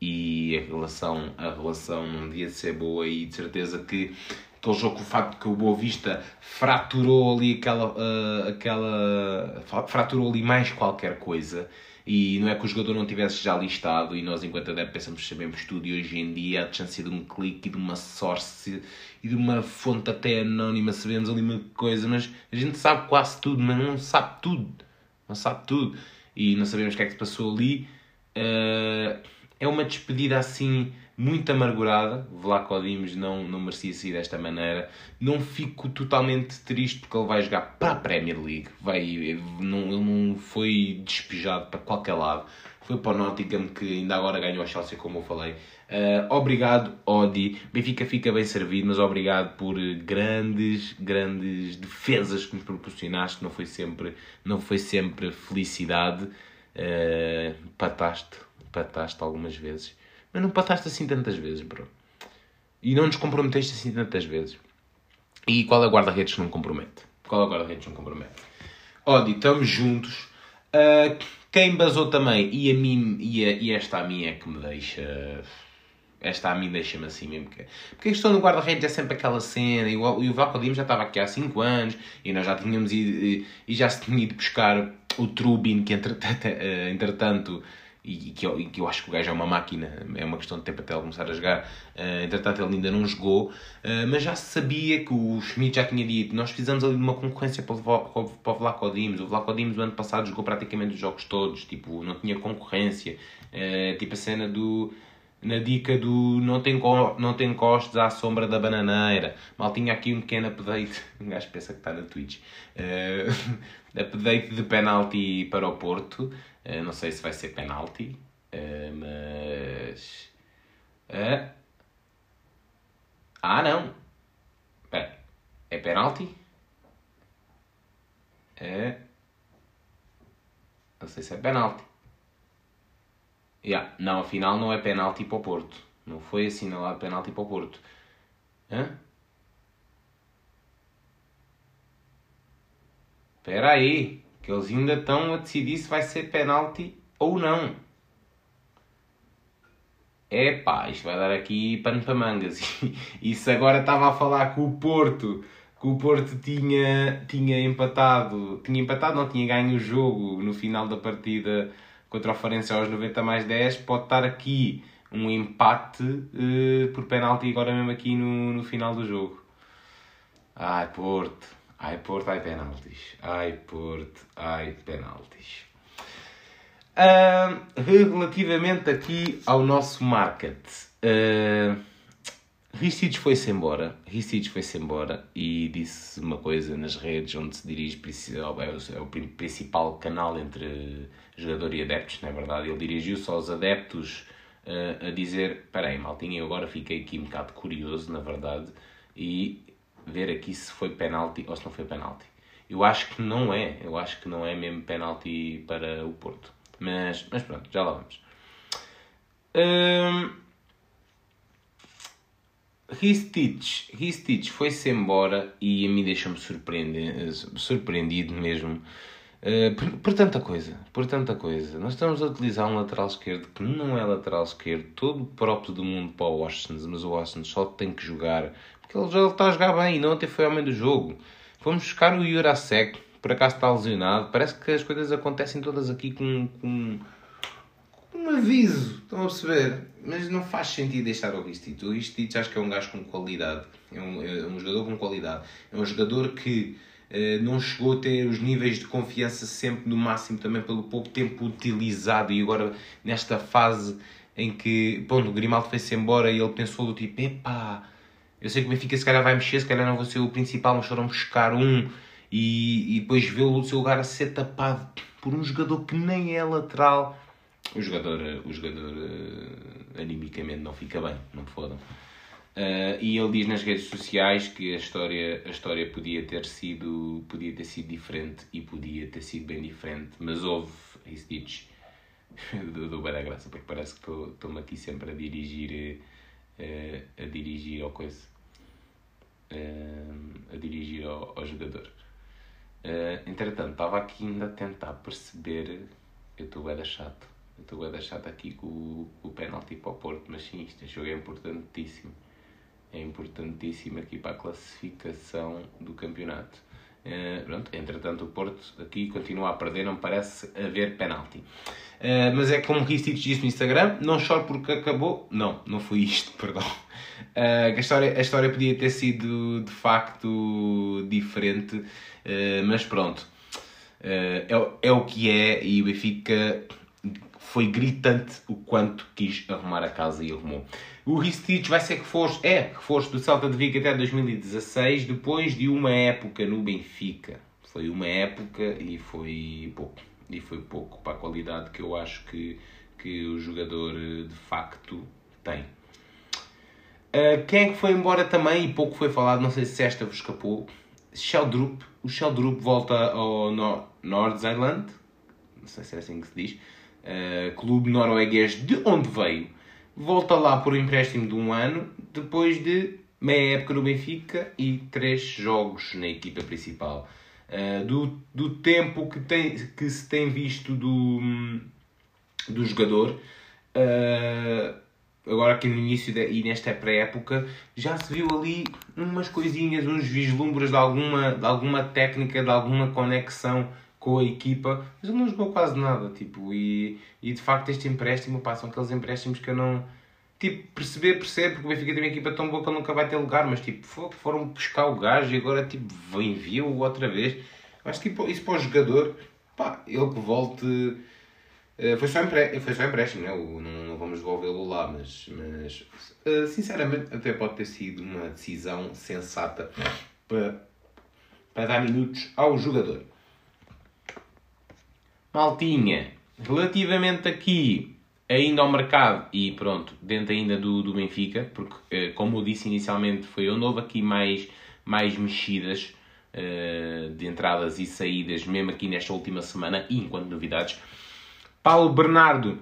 E a relação, a relação não devia ser boa, e de certeza que aquele jogo com o facto que o Boa Vista fraturou ali aquela, uh, aquela fraturou ali mais qualquer coisa. E não é que o jogador não tivesse já listado e nós enquanto adeptos pensamos sabemos tudo e hoje em dia a distância de um clique e de uma source e de uma fonte até anónima sabemos ali uma coisa mas a gente sabe quase tudo mas não sabe tudo. Não sabe tudo. E não sabemos o que é que se passou ali. Uh, é uma despedida assim muito amargurada. Vlaco Dimos não, não merecia sair desta maneira. Não fico totalmente triste porque ele vai jogar para a Premier League. Vai, não, ele não foi despejado para qualquer lado. Foi para o Nottingham que ainda agora ganhou a Chelsea, como eu falei. Uh, obrigado, Odi. Benfica fica bem servido, mas obrigado por grandes, grandes defesas que nos proporcionaste. Não foi sempre, não foi sempre felicidade. Uh, pataste, pataste algumas vezes. Mas não pataste assim tantas vezes, bro. E não nos comprometeste assim tantas vezes. E qual é o guarda-redes que não compromete? Qual é o guarda-redes que não compromete? Odi, estamos juntos. Uh, quem basou também, e, a mim, e, a, e esta a mim é que me deixa. Esta a mim deixa-me assim mesmo. Porque, porque a questão do guarda-redes é sempre aquela cena. E o, e o já estava aqui há 5 anos e nós já tínhamos ido. E, e já se tinha ido buscar o Trubin, que entretanto, entretanto e, que eu, e que eu acho que o gajo é uma máquina, é uma questão de tempo até ele começar a jogar. Uh, entretanto, ele ainda não jogou, uh, mas já sabia que o Schmidt já tinha dito. Nós fizemos ali uma concorrência para o, Vlaco Dimos. O Vlaco Dimos, o ano passado, jogou praticamente os jogos todos, tipo, não tinha concorrência. Uh, tipo a cena do. Na dica do não tem, não tem costes à sombra da bananeira. Mal tinha aqui um pequeno update. Um gajo pensa que está na Twitch. Uh, update de penalti para o Porto. Uh, não sei se vai ser penalti, uh, mas. Uh... Ah, não! Espera, é penalti? É. Não sei se é penalti. Yeah. Não, afinal não é penalti para o Porto. Não foi assinalado penalti para o Porto. Hã? Espera aí que eles ainda estão a decidir se vai ser penalti ou não. É isto vai dar aqui pano para mangas. E se agora estava a falar com o Porto, que o Porto tinha, tinha empatado, tinha empatado, não tinha ganho o jogo no final da partida contra o Farense aos 90 mais 10, pode estar aqui um empate uh, por penalti agora mesmo aqui no, no final do jogo. Ai, Porto. Ai Porto, ai penaltis. Ai Porto, ai penaltis. Uh, relativamente aqui ao nosso market. Uh, foi-se embora. Ristich foi-se embora e disse uma coisa nas redes onde se dirige é o principal canal entre jogador e adeptos, não é verdade? Ele dirigiu-se aos adeptos uh, a dizer: Peraí, maltinha, eu agora fiquei aqui um bocado curioso, na verdade, e ver aqui se foi penalti ou se não foi penalti. Eu acho que não é, eu acho que não é mesmo penalti para o Porto. Mas, mas pronto, já lá vamos. Hum, Ristich foi-se embora e a mim deixa-me surpreendido mesmo uh, por, por, tanta coisa, por tanta coisa. Nós estamos a utilizar um lateral esquerdo que não é lateral esquerdo, todo próprio do mundo para o Washington, mas o Washington só tem que jogar porque ele já está a jogar bem e não ontem foi homem do jogo. Vamos buscar o Jurasek, por acaso está lesionado. Parece que as coisas acontecem todas aqui com, com, com um aviso, estão a perceber? Mas não faz sentido deixar o Ristich. O Ristich acho que é um gajo com qualidade, é um, é um jogador com qualidade. É um jogador que eh, não chegou a ter os níveis de confiança sempre no máximo, também pelo pouco tempo utilizado. E agora, nesta fase em que, bom, o Grimaldo foi-se embora e ele pensou do tipo, epá eu sei que o Benfica se calhar vai mexer, se calhar não vou ser o principal, mas foram buscar um e, e depois vê o seu lugar a ser tapado por um jogador que nem é lateral. O jogador, o jogador uh, animicamente não fica bem, não me fodam. Uh, e ele diz nas redes sociais que a história, a história podia, ter sido, podia ter sido diferente e podia ter sido bem diferente, mas houve, isso diz, dou bem da graça, porque parece que estou-me aqui sempre a dirigir, uh, a dirigir ao coisa, uh, a dirigir ao, ao jogador. Uh, entretanto, estava aqui ainda a tentar perceber. Eu estou bem chato. Eu estou bem chato aqui com o, o penalti para o Porto, mas sim, este jogo é importantíssimo. É importantíssimo aqui para a classificação do campeonato. Uh, pronto, entretanto, o Porto aqui continua a perder, não parece haver penalti. Uh, mas é como Ristich disse no Instagram: não choro porque acabou. Não, não foi isto, perdão. Uh, a, história, a história podia ter sido de facto diferente, mas pronto. É, é o que é e o Benfica foi gritante o quanto quis arrumar a casa e arrumou. O Ristich vai ser reforço, é reforço do Celta de Vigo até 2016, depois de uma época no Benfica. Foi uma época e foi pouco. E foi pouco para a qualidade que eu acho que, que o jogador de facto tem. Uh, quem é que foi embora também e pouco foi falado, não sei se esta vos escapou. Sheldrup. O Sheldrup volta ao Nor Nordsjælland, não sei se é assim que se diz, uh, clube norueguês de onde veio volta lá por empréstimo de um ano, depois de meia época no Benfica e três jogos na equipa principal. Uh, do, do tempo que, tem, que se tem visto do, do jogador, uh, agora aqui no início de, e nesta pré-época, já se viu ali umas coisinhas, uns vislumbres de alguma, de alguma técnica, de alguma conexão com a equipa, mas ele não jogou quase nada, tipo, e, e de facto este empréstimo, pá, são aqueles empréstimos que eu não, tipo, perceber, percebe, porque o Benfica tem uma equipa tão boa que ele nunca vai ter lugar, mas tipo, foram buscar o gajo e agora tipo, enviam-o outra vez, acho que tipo, isso para o jogador, pá, ele que volte, eh, foi só, empre... foi só empréstimo, né? não, não vamos devolvê-lo lá, mas, mas eh, sinceramente até pode ter sido uma decisão sensata para, para dar minutos ao jogador. Maltinha, relativamente aqui ainda ao mercado e pronto, dentro ainda do, do Benfica, porque eh, como eu disse inicialmente, foi onde houve aqui mais, mais mexidas uh, de entradas e saídas, mesmo aqui nesta última semana, e enquanto novidades. Paulo Bernardo,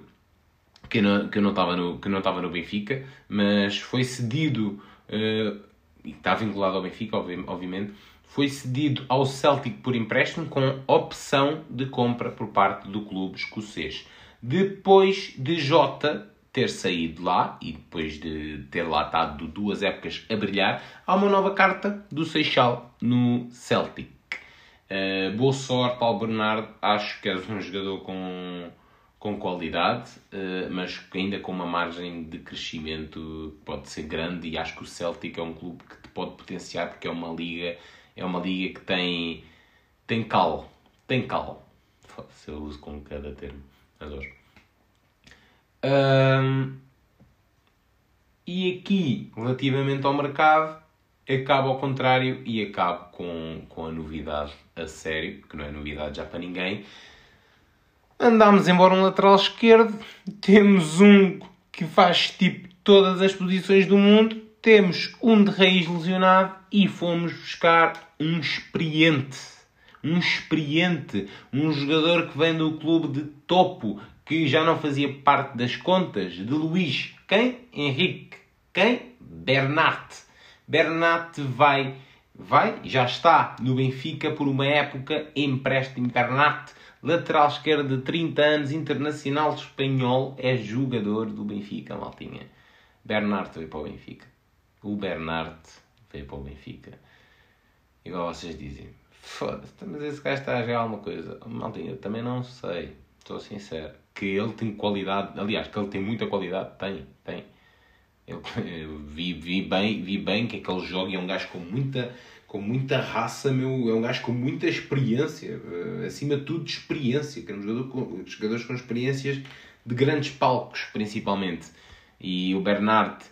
que não, que não estava no, que não estava no Benfica, mas foi cedido, uh, e está vinculado ao Benfica, obviamente, foi cedido ao Celtic por empréstimo com opção de compra por parte do clube escocês. Depois de Jota ter saído lá e depois de ter lá estado duas épocas a brilhar, há uma nova carta do Seixal no Celtic. Uh, boa sorte ao Bernardo, acho que és um jogador com, com qualidade, uh, mas ainda com uma margem de crescimento que pode ser grande e acho que o Celtic é um clube que te pode potenciar porque é uma liga é uma liga que tem, tem cal. Tem cal. Se eu uso com cada termo. Adoro. Um, e aqui, relativamente ao mercado, acabo ao contrário e acabo com, com a novidade a sério, que não é novidade já para ninguém. Andámos embora um lateral esquerdo, temos um que faz tipo todas as posições do mundo, temos um de raiz lesionado e fomos buscar um experiente. Um experiente. Um jogador que vem do clube de topo, que já não fazia parte das contas de Luís. Quem? Henrique. Quem? Bernat. Bernat vai, vai, já está no Benfica por uma época, empréstimo Bernat. Lateral esquerdo de 30 anos, internacional espanhol, é jogador do Benfica, maltinha. Bernat veio para o Benfica. O Bernat veio para o Benfica. Igual vocês dizem. Foda-se, mas esse gajo está a jogar alguma coisa. Maltinho, eu também não sei. Estou sincero. Que ele tem qualidade. Aliás, que ele tem muita qualidade. Tem, tem. Eu, eu vi, vi, bem, vi bem que aquele jogo é um gajo com muita, com muita raça, meu. É um gajo com muita experiência. Uh, acima de tudo, de experiência. Que é um jogador com, jogadores com experiências de grandes palcos, principalmente. E o Bernard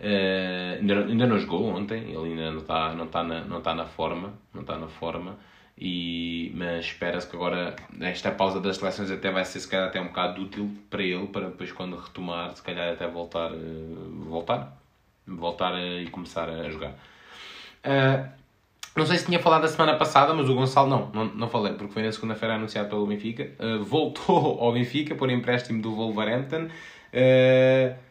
Uh, ainda, ainda não jogou ontem, ele ainda não está não tá na, não tá na forma, não está na forma, e, mas espera-se que agora esta pausa das seleções até vai ser se calhar até um bocado útil para ele, para depois quando retomar, se calhar até voltar, uh, voltar, voltar e começar a jogar. não sei se tinha falado da semana passada, mas o Gonçalo não, não, não falei, porque foi na segunda-feira anunciado pelo Benfica. voltou ao Benfica por empréstimo do Wolverhampton. Uh,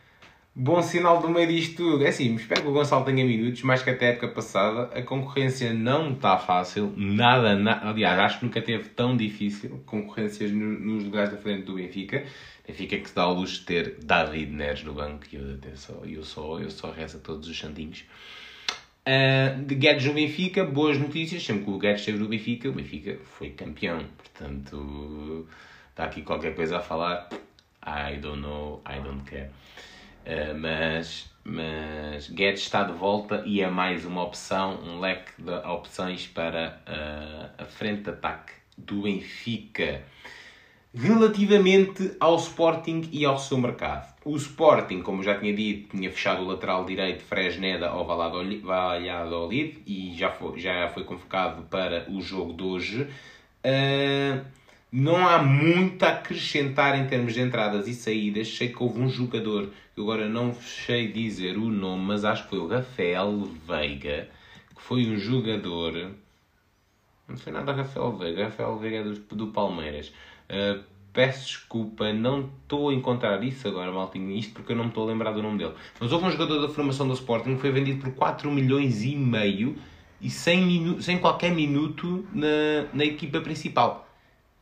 Bom sinal do meio disto tudo. É assim, espero que o Gonçalo tenha minutos, mais que até a época passada. A concorrência não está fácil. Nada, na... aliás, acho que nunca teve tão difícil concorrências nos lugares da frente do Benfica. Benfica que se dá ao luxo de ter David Neres no banco e eu, só, eu, só, eu só rezo a todos os santinhos. Uh, de Guedes no Benfica, boas notícias. Sempre que o Guedes esteve no Benfica, o Benfica foi campeão. Portanto, está aqui qualquer coisa a falar. I don't know, I don't care. Uh, mas, mas Guedes está de volta e é mais uma opção, um leque de opções para uh, a frente de ataque do Benfica. Relativamente ao Sporting e ao seu mercado. O Sporting, como já tinha dito, tinha fechado o lateral direito Fresneda ao Valladolid e já foi, já foi convocado para o jogo de hoje. Uh, não há muito a acrescentar em termos de entradas e saídas. Sei que houve um jogador, que agora não sei dizer o nome, mas acho que foi o Rafael Veiga, que foi um jogador. Não foi nada Rafael Veiga, Rafael Veiga é do, do Palmeiras. Uh, peço desculpa, não estou a encontrar isso agora, maltinho, isto porque eu não me estou a lembrar do nome dele. Mas houve um jogador da formação do Sporting que foi vendido por 4 milhões e meio e sem, minu sem qualquer minuto na, na equipa principal.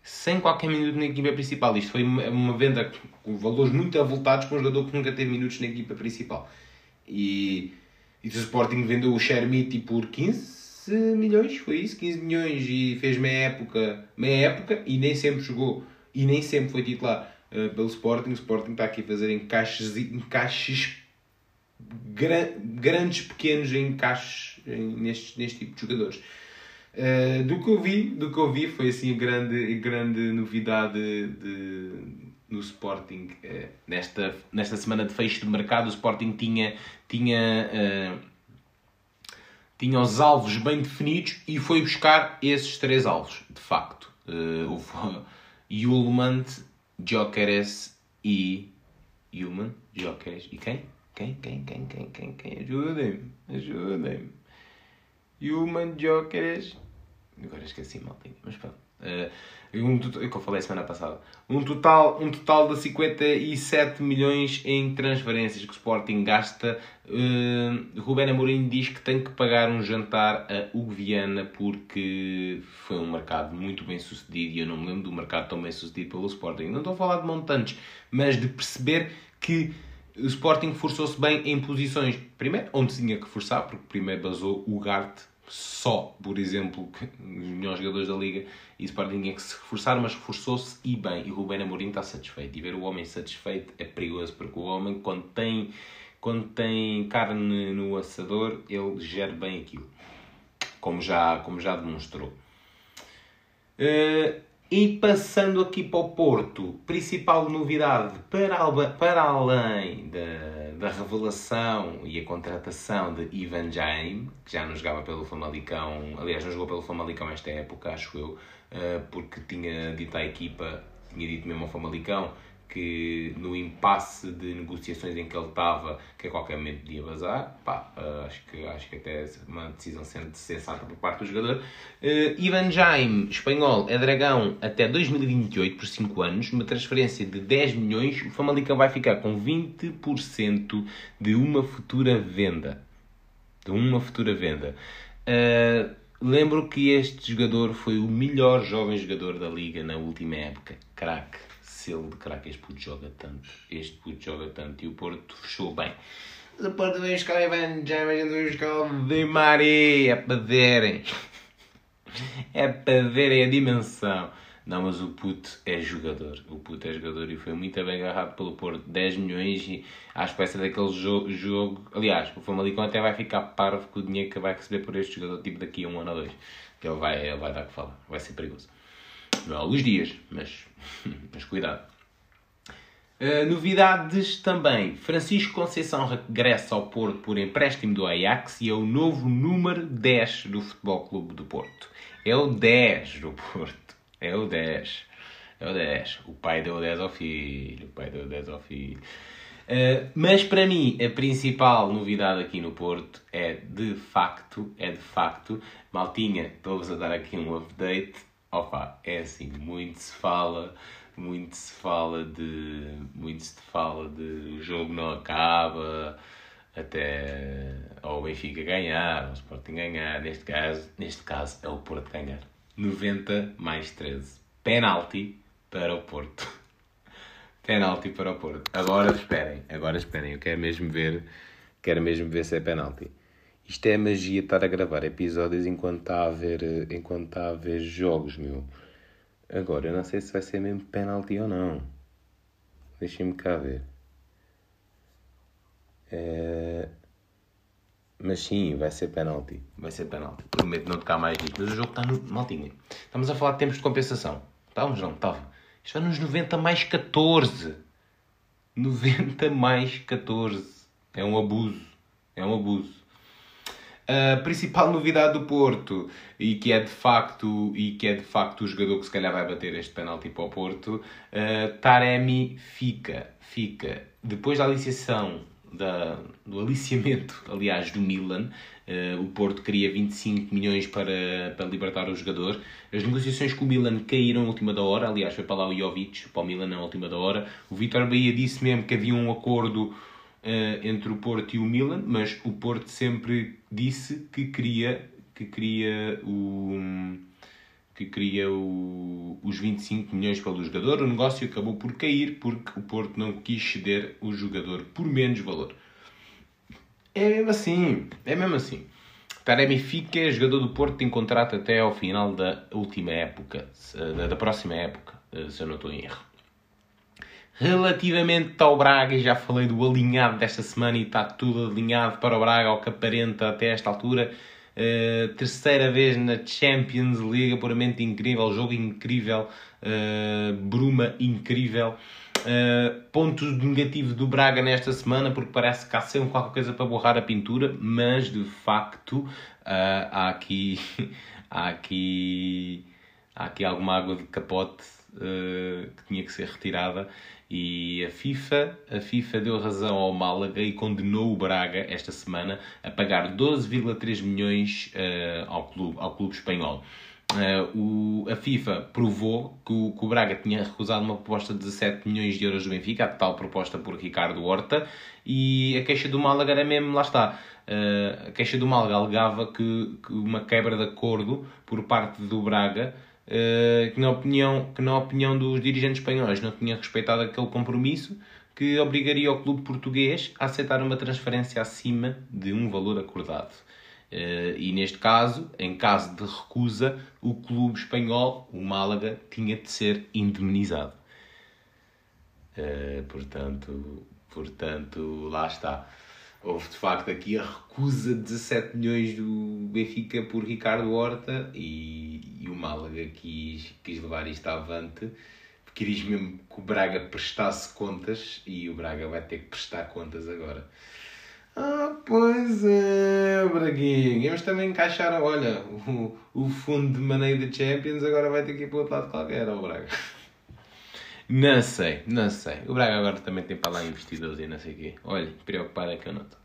Sem qualquer minuto na equipa principal. Isto foi uma, venda com valores muito avultados para um jogador que nunca teve minutos na equipa principal. E, e o Sporting vendeu o Shermiti por 15 milhões, foi isso? 15 milhões e fez meia época, meia época e nem sempre jogou e nem sempre foi titular uh, pelo Sporting. O Sporting está aqui a fazer encaixes, encaixes gran, grandes, pequenos encaixes em, neste, neste tipo de jogadores. Uh, do que eu vi, do que eu vi foi assim a grande, grande novidade de, no Sporting uh, nesta, nesta semana de fecho de mercado. O Sporting tinha, tinha, uh, tinha os alvos bem definidos e foi buscar esses três alvos, de facto. Uh, Yulmand, Jokeres e. Yulman, Jokeres e quem? Quem? Quem? Quem? Quem? Quem? Quem? Ajudem-me, ajudem-me. Yulman, Jokeres. Agora esqueci, maltinho, mas pronto. Uh, um, que eu falei semana passada. Um total, um total de 57 milhões em transferências que o Sporting gasta. Uh, Ruben Amorim diz que tem que pagar um jantar a Hugo Viana porque foi um mercado muito bem sucedido e eu não me lembro do mercado tão bem sucedido pelo Sporting. Não estou a falar de montantes, mas de perceber que o Sporting forçou-se bem em posições, primeiro, onde tinha que forçar, porque primeiro basou o Garte só, por exemplo, os melhores jogadores da Liga e Sporting tinha que se reforçar, mas reforçou-se e bem. E o Rubén Amorim está satisfeito. E ver o homem satisfeito é perigoso, porque o homem, quando tem, quando tem carne no assador, ele gera bem aquilo, como já, como já demonstrou. Uh, e passando aqui para o Porto, principal novidade para, para além da, da revelação e a contratação de Ivan Jaime, que já não jogava pelo Famalicão, aliás, não jogou pelo Famalicão esta época, acho eu, eh, porque tinha dito à equipa, tinha dito mesmo ao Famalicão, que no impasse de negociações em que ele estava, que a qualquer momento podia vazar, pá, uh, acho, que, acho que até é uma decisão sensata por parte do jogador. Uh, Ivan Jaime, espanhol, é dragão até 2028, por 5 anos, uma transferência de 10 milhões, o Famalicão vai ficar com 20% de uma futura venda. De uma futura venda. Uh, lembro que este jogador foi o melhor jovem jogador da liga na última época. Crack selo de craque, este puto joga tanto, este puto joga tanto, e o Porto fechou bem. o Porto veio buscar Ivan James, veio buscar o Di Maria, é para verem. É para verem a dimensão. Não, mas o puto é jogador. O puto é jogador e foi muito bem agarrado pelo Porto. 10 milhões e à espécie daquele jogo, jogo. Aliás, o Famalicão até vai ficar parvo com o dinheiro que vai receber por este jogador, tipo daqui a um ano ou dois. Que ele vai, ele vai dar que falar. Vai ser perigoso. Não é alguns dias, mas, mas cuidado. Uh, novidades também. Francisco Conceição regressa ao Porto por empréstimo do Ajax e é o novo número 10 do Futebol Clube do Porto. É o 10 do Porto. É o 10. É o 10. O pai deu 10 ao filho. O pai deu 10 ao filho. Uh, mas para mim a principal novidade aqui no Porto é de facto, é de facto, Maltinha, estou-vos a dar aqui um update Opa, é assim, muito se fala, muito se fala de. Muito se fala de o jogo não acaba até ao Benfica ganhar, ao Sporting ganhar. Neste caso, neste caso é o Porto ganhar. 90 mais 13. Penalti para o Porto. penalti para o Porto. Agora esperem, agora esperem. Eu quero mesmo ver, quero mesmo ver se é penalti. Isto é magia estar a gravar episódios enquanto está a ver, enquanto está a ver jogos, meu. Agora, eu não sei se vai ser mesmo penalti ou não. Deixem-me cá ver. É... Mas sim, vai ser penalti. Vai ser penalti. Prometo não tocar mais nisto. Mas o jogo está no. Maltinha. Estamos a falar de tempos de compensação. Estávamos, não? Estava. Isto vai nos 90 mais 14. 90 mais 14. É um abuso. É um abuso. A principal novidade do Porto e que é de facto e que é de facto o jogador que se calhar vai bater este penalti para o Porto, uh, Taremi fica, fica depois da aliciação da, do aliciamento, aliás, do Milan. Uh, o Porto queria 25 milhões para, para libertar o jogador. As negociações com o Milan caíram na última da hora. Aliás, foi para lá o Jovic, para o Milan na última da hora. O Vitor Bahia disse mesmo que havia um acordo entre o Porto e o Milan, mas o Porto sempre disse que queria, que queria o que queria o, os 25 milhões pelo jogador. O negócio acabou por cair porque o Porto não quis ceder o jogador por menos valor. É mesmo assim, é mesmo assim. Taremi Fica, jogador do Porto, tem contrato até ao final da última época, da próxima época, se eu não estou em erro. Relativamente ao Braga, já falei do alinhado desta semana e está tudo alinhado para o Braga, ao que aparenta até esta altura. Uh, terceira vez na Champions League, puramente incrível, jogo incrível, uh, Bruma incrível. Uh, pontos negativos do Braga nesta semana, porque parece que há sempre qualquer coisa para borrar a pintura, mas de facto há aqui há aqui há aqui alguma água de capote uh, que tinha que ser retirada e a FIFA, a FIFA deu razão ao Málaga e condenou o Braga esta semana a pagar 12,3 milhões uh, ao, clube, ao clube espanhol. Uh, o, a FIFA provou que o, que o, Braga tinha recusado uma proposta de 17 milhões de euros do Benfica, a tal proposta por Ricardo Horta, e a queixa do Málaga era mesmo, lá está, uh, a queixa do Málaga alegava que, que, uma quebra de acordo por parte do Braga que, na opinião, que na opinião dos dirigentes espanhóis não tinha respeitado aquele compromisso que obrigaria o clube português a aceitar uma transferência acima de um valor acordado. Uh, e neste caso, em caso de recusa, o clube espanhol, o Málaga, tinha de ser indemnizado. Uh, portanto, portanto, lá está houve de facto aqui a recusa de 17 milhões do Benfica por Ricardo Horta e, e o Málaga quis, quis levar isto avante quis mesmo que o Braga prestasse contas e o Braga vai ter que prestar contas agora. Ah, pois é, Braguinha. Mas também encaixaram, olha, o, o fundo de maneira de Champions agora vai ter que ir para o outro lado qualquer, o Braga. Não sei, não sei. O Braga agora também tem para lá investidores e não sei o quê. Olha, preocupado é que eu não estou.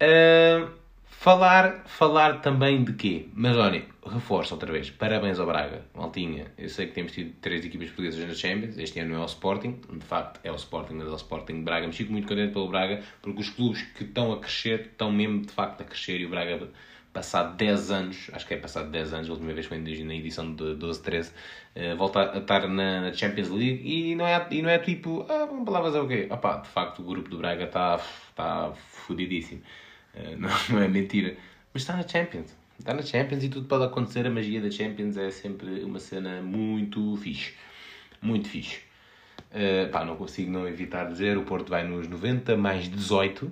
Uh, falar, falar também de quê? Mas olha, reforço outra vez. Parabéns ao Braga, Maltinha. Eu sei que temos tido três equipas portuguesas nas Champions. Este ano é o Sporting. De facto, é o Sporting, mas é o Sporting de Braga. Me fico muito contente pelo Braga, porque os clubes que estão a crescer, estão mesmo de facto a crescer. E o Braga passado 10 anos, acho que é passado 10 anos, a última vez foi na edição de 12, 13, uh, volta a estar na Champions League e não é, e não é tipo, ah, vamos palavras é o quê? Opá, de facto o grupo do Braga está tá fodidíssimo. Uh, não, não é mentira. Mas está na Champions. Está na Champions e tudo pode acontecer. A magia da Champions é sempre uma cena muito fixe. Muito fixe. Uh, pá, não consigo não evitar dizer. O Porto vai nos 90 mais 18.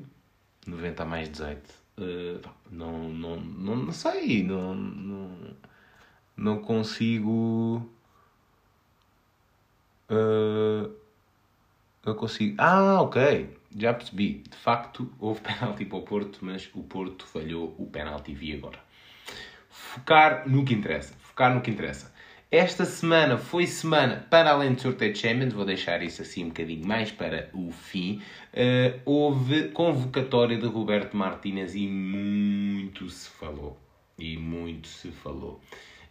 90 mais 18 Uh, não, não, não, não sei, não, não, não consigo. Uh, não consigo. Ah, ok, já percebi. De facto, houve penalti para o Porto, mas o Porto falhou o penalti vi agora. Focar no que interessa. Focar no que interessa. Esta semana foi semana, para além de sorteio de Champions, vou deixar isso assim um bocadinho mais para o fim, uh, houve convocatória de Roberto Martínez e muito se falou. E muito se falou.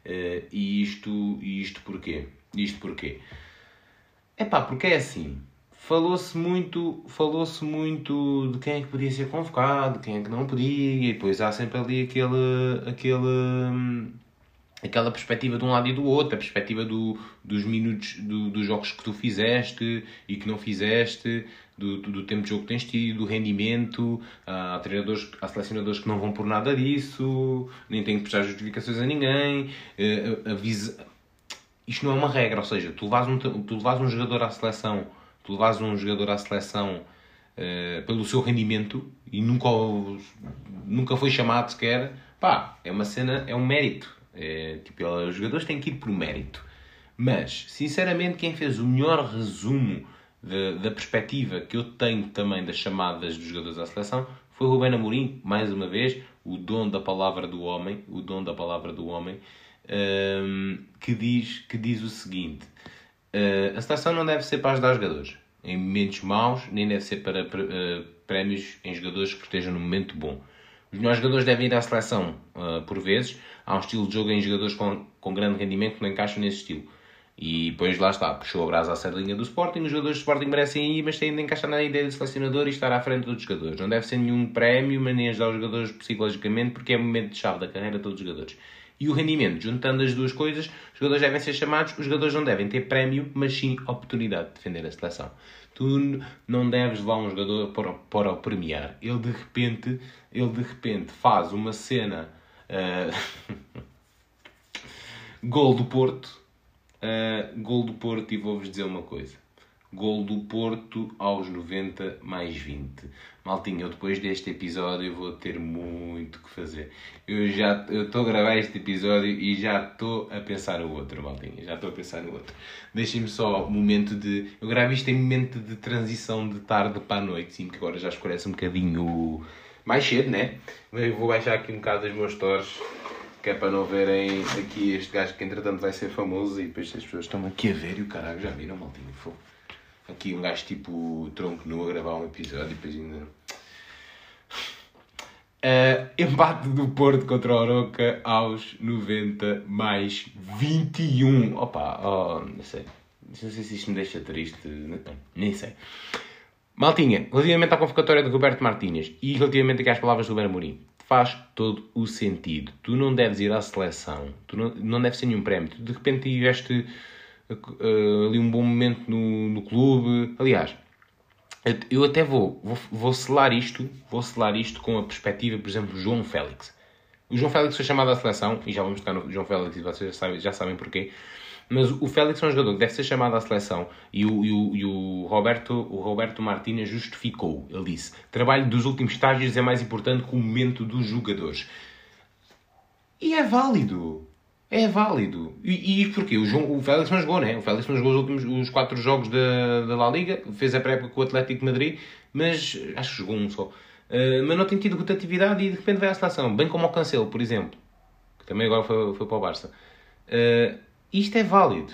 Uh, e isto, isto porquê? Isto porquê? É pá, porque é assim. Falou-se muito, falou-se muito de quem é que podia ser convocado, quem é que não podia, e depois há sempre ali aquele, aquele, aquela perspectiva de um lado e do outro, a perspectiva do, dos minutos do, dos jogos que tu fizeste e que não fizeste, do, do, tempo de jogo que tens tido, do rendimento. Há treinadores, há selecionadores que não vão por nada disso, nem têm que prestar justificações a ninguém. Eh, avisa... Isto não é uma regra, ou seja, tu levas um, tu levas um jogador à seleção, tu levas um jogador à seleção uh, pelo seu rendimento e nunca, nunca foi chamado sequer, pá, é uma cena, é um mérito é, tipo, os jogadores têm que ir por mérito. Mas, sinceramente, quem fez o melhor resumo da perspectiva que eu tenho também das chamadas dos jogadores à seleção foi Rubén Amorim, mais uma vez, o dom da palavra do homem, o dom da palavra do homem, um, que, diz, que diz o seguinte: uh, a seleção não deve ser para ajudar jogadores. em momentos maus, nem deve ser para uh, prémios em jogadores que estejam no momento bom. Os melhores jogadores devem ir à seleção, uh, por vezes. Há um estilo de jogo em jogadores com, com grande rendimento que não encaixam nesse estilo. E depois lá está, puxou a brasa à sardinha do Sporting. Os jogadores do Sporting merecem ir, mas têm de encaixar na ideia de selecionador e estar à frente dos jogadores. Não deve ser nenhum prémio, mas nem ajudar os jogadores psicologicamente, porque é o momento de chave da carreira de todos os jogadores. E o rendimento, juntando as duas coisas, os jogadores devem ser chamados, os jogadores não devem ter prémio, mas sim oportunidade de defender a seleção. Tu não deves levar um jogador para, para o premiar. Ele de repente, ele de repente faz uma cena. Uh... gol do Porto Uh, gol do Porto, e vou-vos dizer uma coisa. Gol do Porto aos 90 mais 20. Maltinho, eu depois deste episódio vou ter muito que fazer. Eu já estou a gravar este episódio e já estou a pensar no outro, Maltinho. Já estou a pensar no outro. Deixem-me só um momento de. Eu gravo isto em momento de transição de tarde para a noite, sim, que agora já escurece um bocadinho mais cedo, né? Eu vou baixar aqui um bocado os meus stores que é para não verem aqui este gajo que entretanto vai ser famoso e depois as pessoas estão aqui a ver e o caralho já viram, maltinho, fogo. Aqui um gajo tipo tronco nu a gravar um episódio e depois ainda... Uh, empate do Porto contra o Oroca aos 90 mais 21. Opa, oh, não sei. Não sei se isto me deixa triste. Nem sei. Maltinha, relativamente à convocatória de Roberto Martínez e relativamente às palavras do Ruben Amorim faz todo o sentido. Tu não deves ir à seleção, tu não, não deve ser nenhum prémio. Tu de repente tiveste uh, ali um bom momento no, no clube. Aliás, eu até vou, vou, vou selar isto, vou selar isto com a perspectiva, por exemplo, João Félix. O João Félix foi chamado à seleção, e já vamos tocar no João Félix, e vocês já sabem, já sabem porquê. Mas o Félix é um jogador que deve ser chamado à seleção e o, e o, e o Roberto, o Roberto Martínez justificou. Ele disse: trabalho dos últimos estágios é mais importante que o momento dos jogadores. E é válido. É válido. E, e porquê? O, João, o Félix não jogou, né? O Félix não jogou os últimos os quatro jogos da, da La Liga, fez a pré-época com o Atlético de Madrid, mas acho que jogou um só. Uh, mas não tem tido rotatividade e de repente vai à seleção. Bem como o Cancelo, por exemplo, que também agora foi, foi para o Barça. Uh, isto é válido.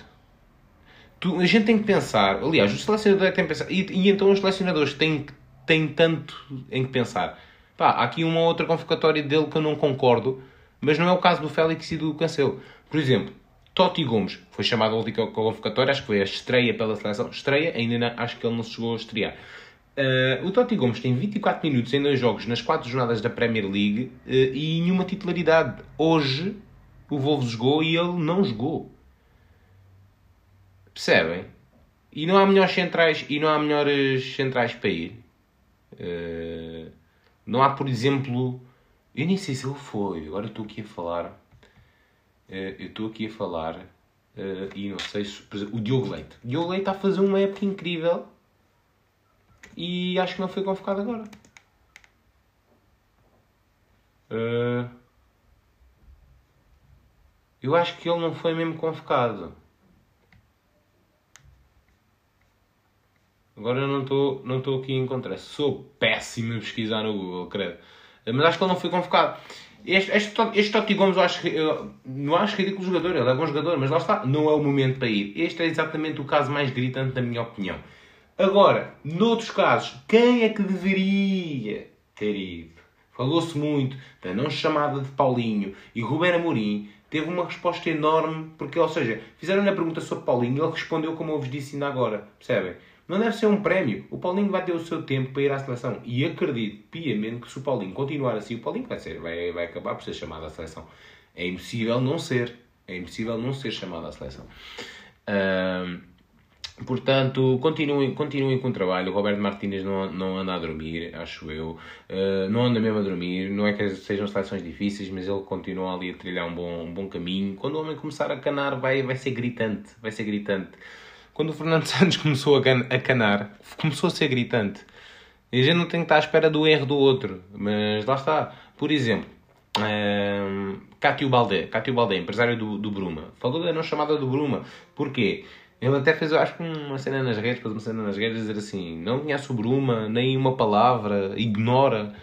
Tu, a gente tem que pensar, aliás, o selecionador tem que pensar, e, e, então os selecionadores têm, têm tanto em que pensar. Pá, há aqui uma outra convocatória dele que eu não concordo, mas não é o caso do Félix e do Cancelo. Por exemplo, Totti Gomes foi chamado a última convocatória, acho que foi a estreia pela seleção. Estreia, ainda não, acho que ele não chegou a estrear. Uh, o Totti Gomes tem 24 minutos em dois jogos nas quatro jornadas da Premier League uh, e nenhuma titularidade. Hoje o Wolves jogou e ele não jogou. Percebem? E não há melhores centrais, e não há melhores centrais para ir. Uh, não há, por exemplo, eu nem sei se ele foi, agora estou aqui a falar. Uh, eu estou aqui a falar uh, e não sei se, exemplo, o Diogo Leite. O Diogo Leite está a fazer uma época incrível e acho que não foi convocado agora. eu acho que ele não foi mesmo convocado. Agora eu não estou não estou aqui a encontrar. Sou péssimo a pesquisar no Google, credo. Mas acho que ele não foi convocado. Este, este, este Totti Gomes eu acho, eu não acho ridículo jogador, ele é bom jogador, mas lá está, não é o momento para ir. Este é exatamente o caso mais gritante, na minha opinião. Agora, noutros casos, quem é que deveria ter ido? Falou-se muito da não chamada de Paulinho e Ruben Amorim teve uma resposta enorme, porque, ou seja, fizeram-lhe a pergunta sobre Paulinho e ele respondeu como eu vos disse ainda agora, percebem? Não deve ser um prémio. O Paulinho vai ter o seu tempo para ir à seleção. E acredito piamente que se o Paulinho continuar assim, o Paulinho vai, ser, vai, vai acabar por ser chamado à seleção. É impossível não ser. É impossível não ser chamado à seleção. Portanto, continuem, continuem com o trabalho. O Roberto Martínez não, não anda a dormir, acho eu. Uh, não anda mesmo a dormir. Não é que sejam seleções difíceis, mas ele continua ali a trilhar um bom, um bom caminho. Quando o homem começar a canar, vai, vai ser gritante. Vai ser gritante. Quando o Fernando Santos começou a canar, começou a ser gritante. E a gente não tem que estar à espera do erro do outro. Mas lá está. Por exemplo, um, ehm, Cátio Baldé, Cátio Baldé, empresário do, do Bruma, falou da não chamada do Bruma. Porquê? Ele até fez, acho que uma cena nas redes, fez uma cena nas redes dizer assim: não conhece o Bruma, nem uma palavra, ignora.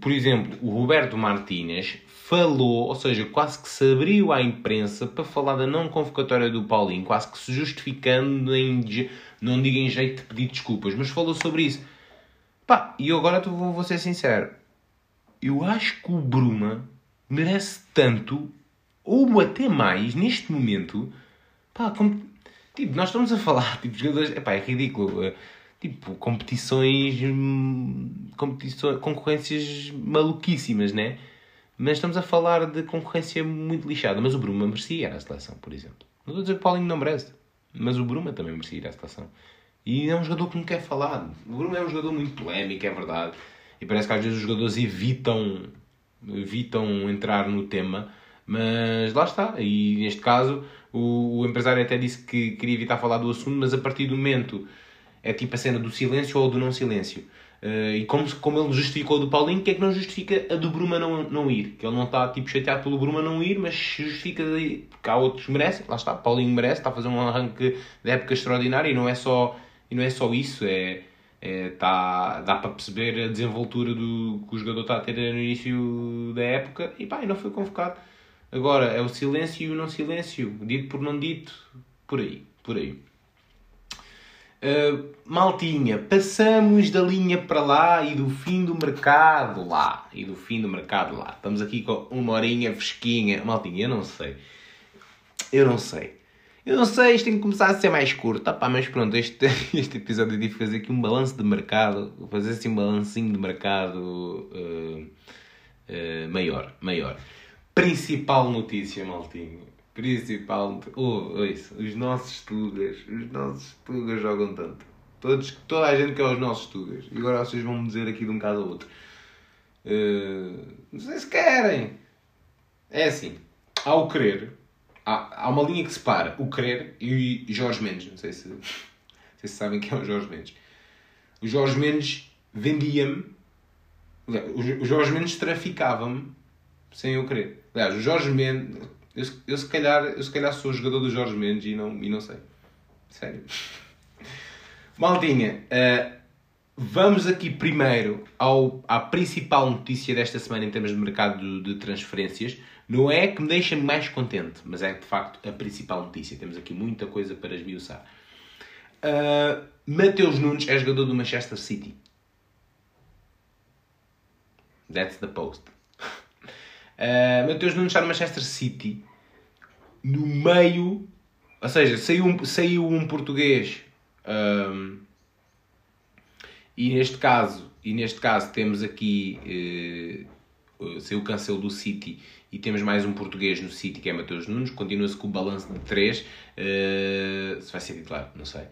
por exemplo, o Roberto Martínez falou, ou seja, quase que se abriu à imprensa para falar da não convocatória do Paulinho, quase que se justificando em, não digo em jeito de pedir desculpas, mas falou sobre isso. Pá, e eu agora vou, vou ser sincero, eu acho que o Bruma merece tanto, ou até mais, neste momento, pá, como, tipo, nós estamos a falar, tipo, jogadores, epá, é ridículo, eh, tipo, competições, hum, competições, concorrências maluquíssimas, né? Mas estamos a falar de concorrência muito lixada, mas o Bruma merecia ir à seleção, por exemplo. Não estou a dizer que o Paulinho não merece, mas o Bruma também merecia ir à seleção. E é um jogador que não quer falar. O Bruma é um jogador muito polémico, é verdade. E parece que às vezes os jogadores evitam, evitam entrar no tema, mas lá está. E neste caso, o, o empresário até disse que queria evitar falar do assunto, mas a partir do momento é tipo a cena do silêncio ou do não silêncio. Uh, e como, como ele justificou do Paulinho, que é que não justifica a do Bruma não, não ir? Que ele não está tipo, chateado pelo Bruma não ir, mas justifica de, porque há outros que merecem. Lá está, Paulinho merece, está a fazer um arranque de época extraordinário e não é só, e não é só isso, é, é, tá, dá para perceber a desenvoltura do, que o jogador está a ter no início da época e pá, e não foi convocado. Agora é o silêncio e o não silêncio, dito por não dito, por aí, por aí. Uh, maltinha, passamos da linha para lá e do fim do mercado lá. E do fim do mercado lá. Estamos aqui com uma horinha fresquinha. Maltinha, eu não sei. Eu não sei. Eu não sei, isto tem que começar a ser mais curto. Ah, pá, mas pronto, este, este episódio eu tive fazer aqui um balanço de mercado. Fazer assim um balancinho de mercado uh, uh, maior. Maior. Principal notícia, maltinha principal. Oh, isso, os nossos tugas. Os nossos tugas jogam tanto. Todos, toda a gente quer os nossos tugas. E agora vocês vão me dizer aqui de um caso ao outro. Uh, não sei se querem. É assim. Há o querer. Há, há uma linha que separa o querer e Jorge Mendes. Não sei se, não sei se sabem quem é o Jorge Mendes. O Jorge Mendes vendia-me. O Jorge Mendes traficava-me sem eu querer. Aliás, o Jorge Mendes eu, eu, se calhar, eu se calhar sou jogador do Jorge Mendes e não, e não sei. Sério. Maldinha, uh, vamos aqui primeiro ao, à principal notícia desta semana em termos de mercado de, transferências. Não é que me deixa mais contente, mas é de facto a principal notícia. Temos aqui muita coisa para esmiuçar. Uh, Mateus Nunes é jogador do Manchester City. That's the post. Uh, Mateus Nunes está no Manchester City. No meio, ou seja, saiu um, saiu um português um, e neste caso e neste caso temos aqui uh, saiu o cancelo do City e temos mais um português no City que é Mateus Nunes, continua-se com o balanço de 3 uh, se vai ser titular, não sei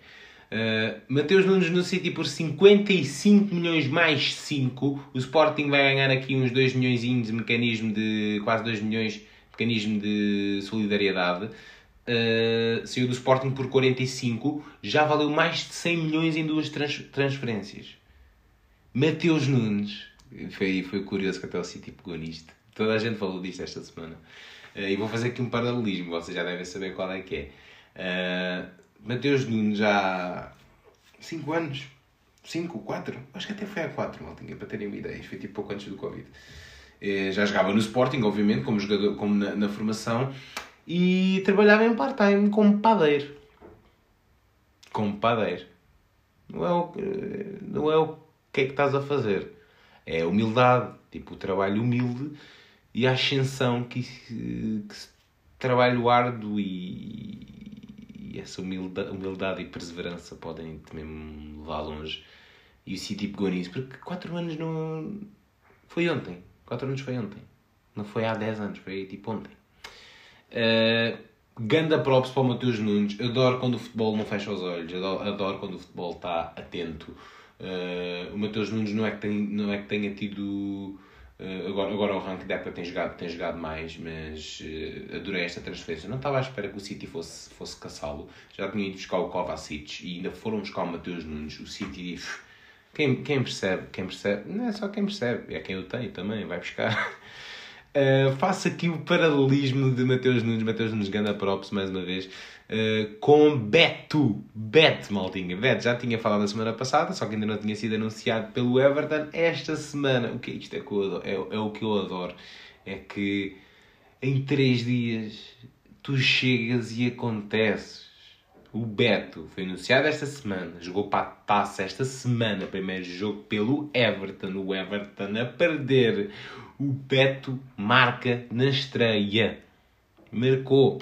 Uh, Mateus Nunes no City por 55 milhões mais 5. O Sporting vai ganhar aqui uns 2 milhões de mecanismo de quase 2 milhões mecanismo de solidariedade. Uh, saiu do Sporting por 45, já valeu mais de 100 milhões em duas trans transferências. Mateus Nunes, foi, foi curioso que até o City pegou nisto. Toda a gente falou disto esta semana. Uh, e vou fazer aqui um paralelismo, vocês já devem saber qual é que é. Uh, Mateus Nunes já 5 anos, 5, 4, acho que até foi há 4, mal tinha para terem uma ideia, foi tipo pouco antes do Covid. Eh, já jogava no Sporting, obviamente, como jogador, como na, na formação, e trabalhava em part-time como padeiro. Como padeiro. Não é, o, não é o que é que estás a fazer. É humildade, tipo o trabalho humilde e a ascensão que, que trabalho árduo e, e essa humildade, humildade e perseverança podem também levar longe. E o City pegou nisso, porque 4 anos não. Foi ontem. 4 anos foi ontem. Não foi há 10 anos, foi tipo ontem. Uh, ganda props para o Mateus Nunes. Adoro quando o futebol não fecha os olhos. Adoro, adoro quando o futebol está atento. Uh, o Mateus Nunes não é que, tem, não é que tenha tido Uh, agora, agora o ranking da época tem jogado, tem jogado mais, mas uh, adorei esta transferência. Não estava à espera que o City fosse, fosse caçá-lo. Já tinha ido buscar o Kovacic e ainda foram buscar o Mateus Nunes. O City, quem, quem percebe, quem percebe, não é só quem percebe, é quem o tem também, vai buscar. Uh, faço aqui o paralelismo de Mateus Nunes, Mateus Nunes Ganda Props, mais uma vez. Uh, com Beto. Beto, maltinha. Beto, já tinha falado a semana passada, só que ainda não tinha sido anunciado pelo Everton. Esta semana, o que é isto? É, que adoro, é, é o que eu adoro. É que em três dias tu chegas e acontece o Beto foi anunciado esta semana, jogou para a taça esta semana, primeiro jogo pelo Everton. O Everton a perder. O Beto marca na estreia. Marcou.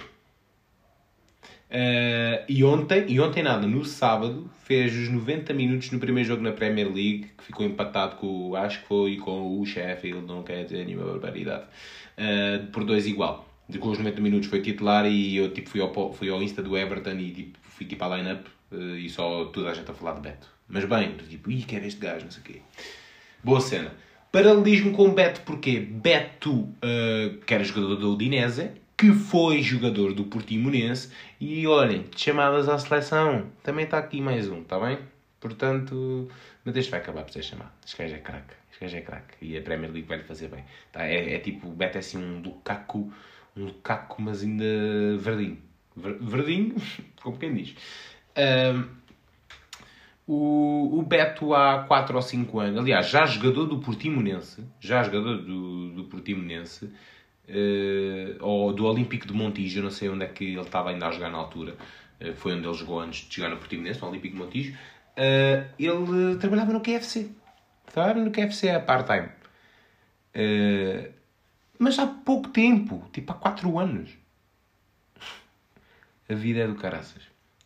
Uh, e ontem, e ontem nada, no sábado, fez os 90 minutos no primeiro jogo na Premier League, que ficou empatado com, acho que foi com o Sheffield, não quer dizer nenhuma barbaridade, uh, por dois igual com os 90 minutos foi titular e eu tipo, fui, ao, fui ao Insta do Everton e tipo, fui tipo à line-up uh, e só toda a gente a falar de Beto. Mas bem, tipo, ih, quer este gajo, não sei o quê. Boa cena. Paralelismo com Beto, porque Beto, que era jogador do Udinese, que foi jogador do Portimonense, e olhem, chamadas à seleção, também está aqui mais um, está bem? Portanto, mas este vai acabar por ser chamado. Este gajo é craque, este gajo é craque, e a Premier League vai-lhe fazer bem. Tá? É, é tipo, Beto é assim um Lukaku um caco, mas ainda verdinho. Verdinho, como quem diz. Um, o, o Beto há 4 ou 5 anos, aliás, já jogador do Portimonense, já jogador do, do Portimonense, ou do Olímpico de Montijo, eu não sei onde é que ele estava ainda a jogar na altura, uh, foi onde ele jogou antes de jogar no Portimonense, no Olímpico de Montijo, uh, ele trabalhava no KFC, trabalhava no KFC a part-time. Mas há pouco tempo, tipo há 4 anos. A vida é do caraças.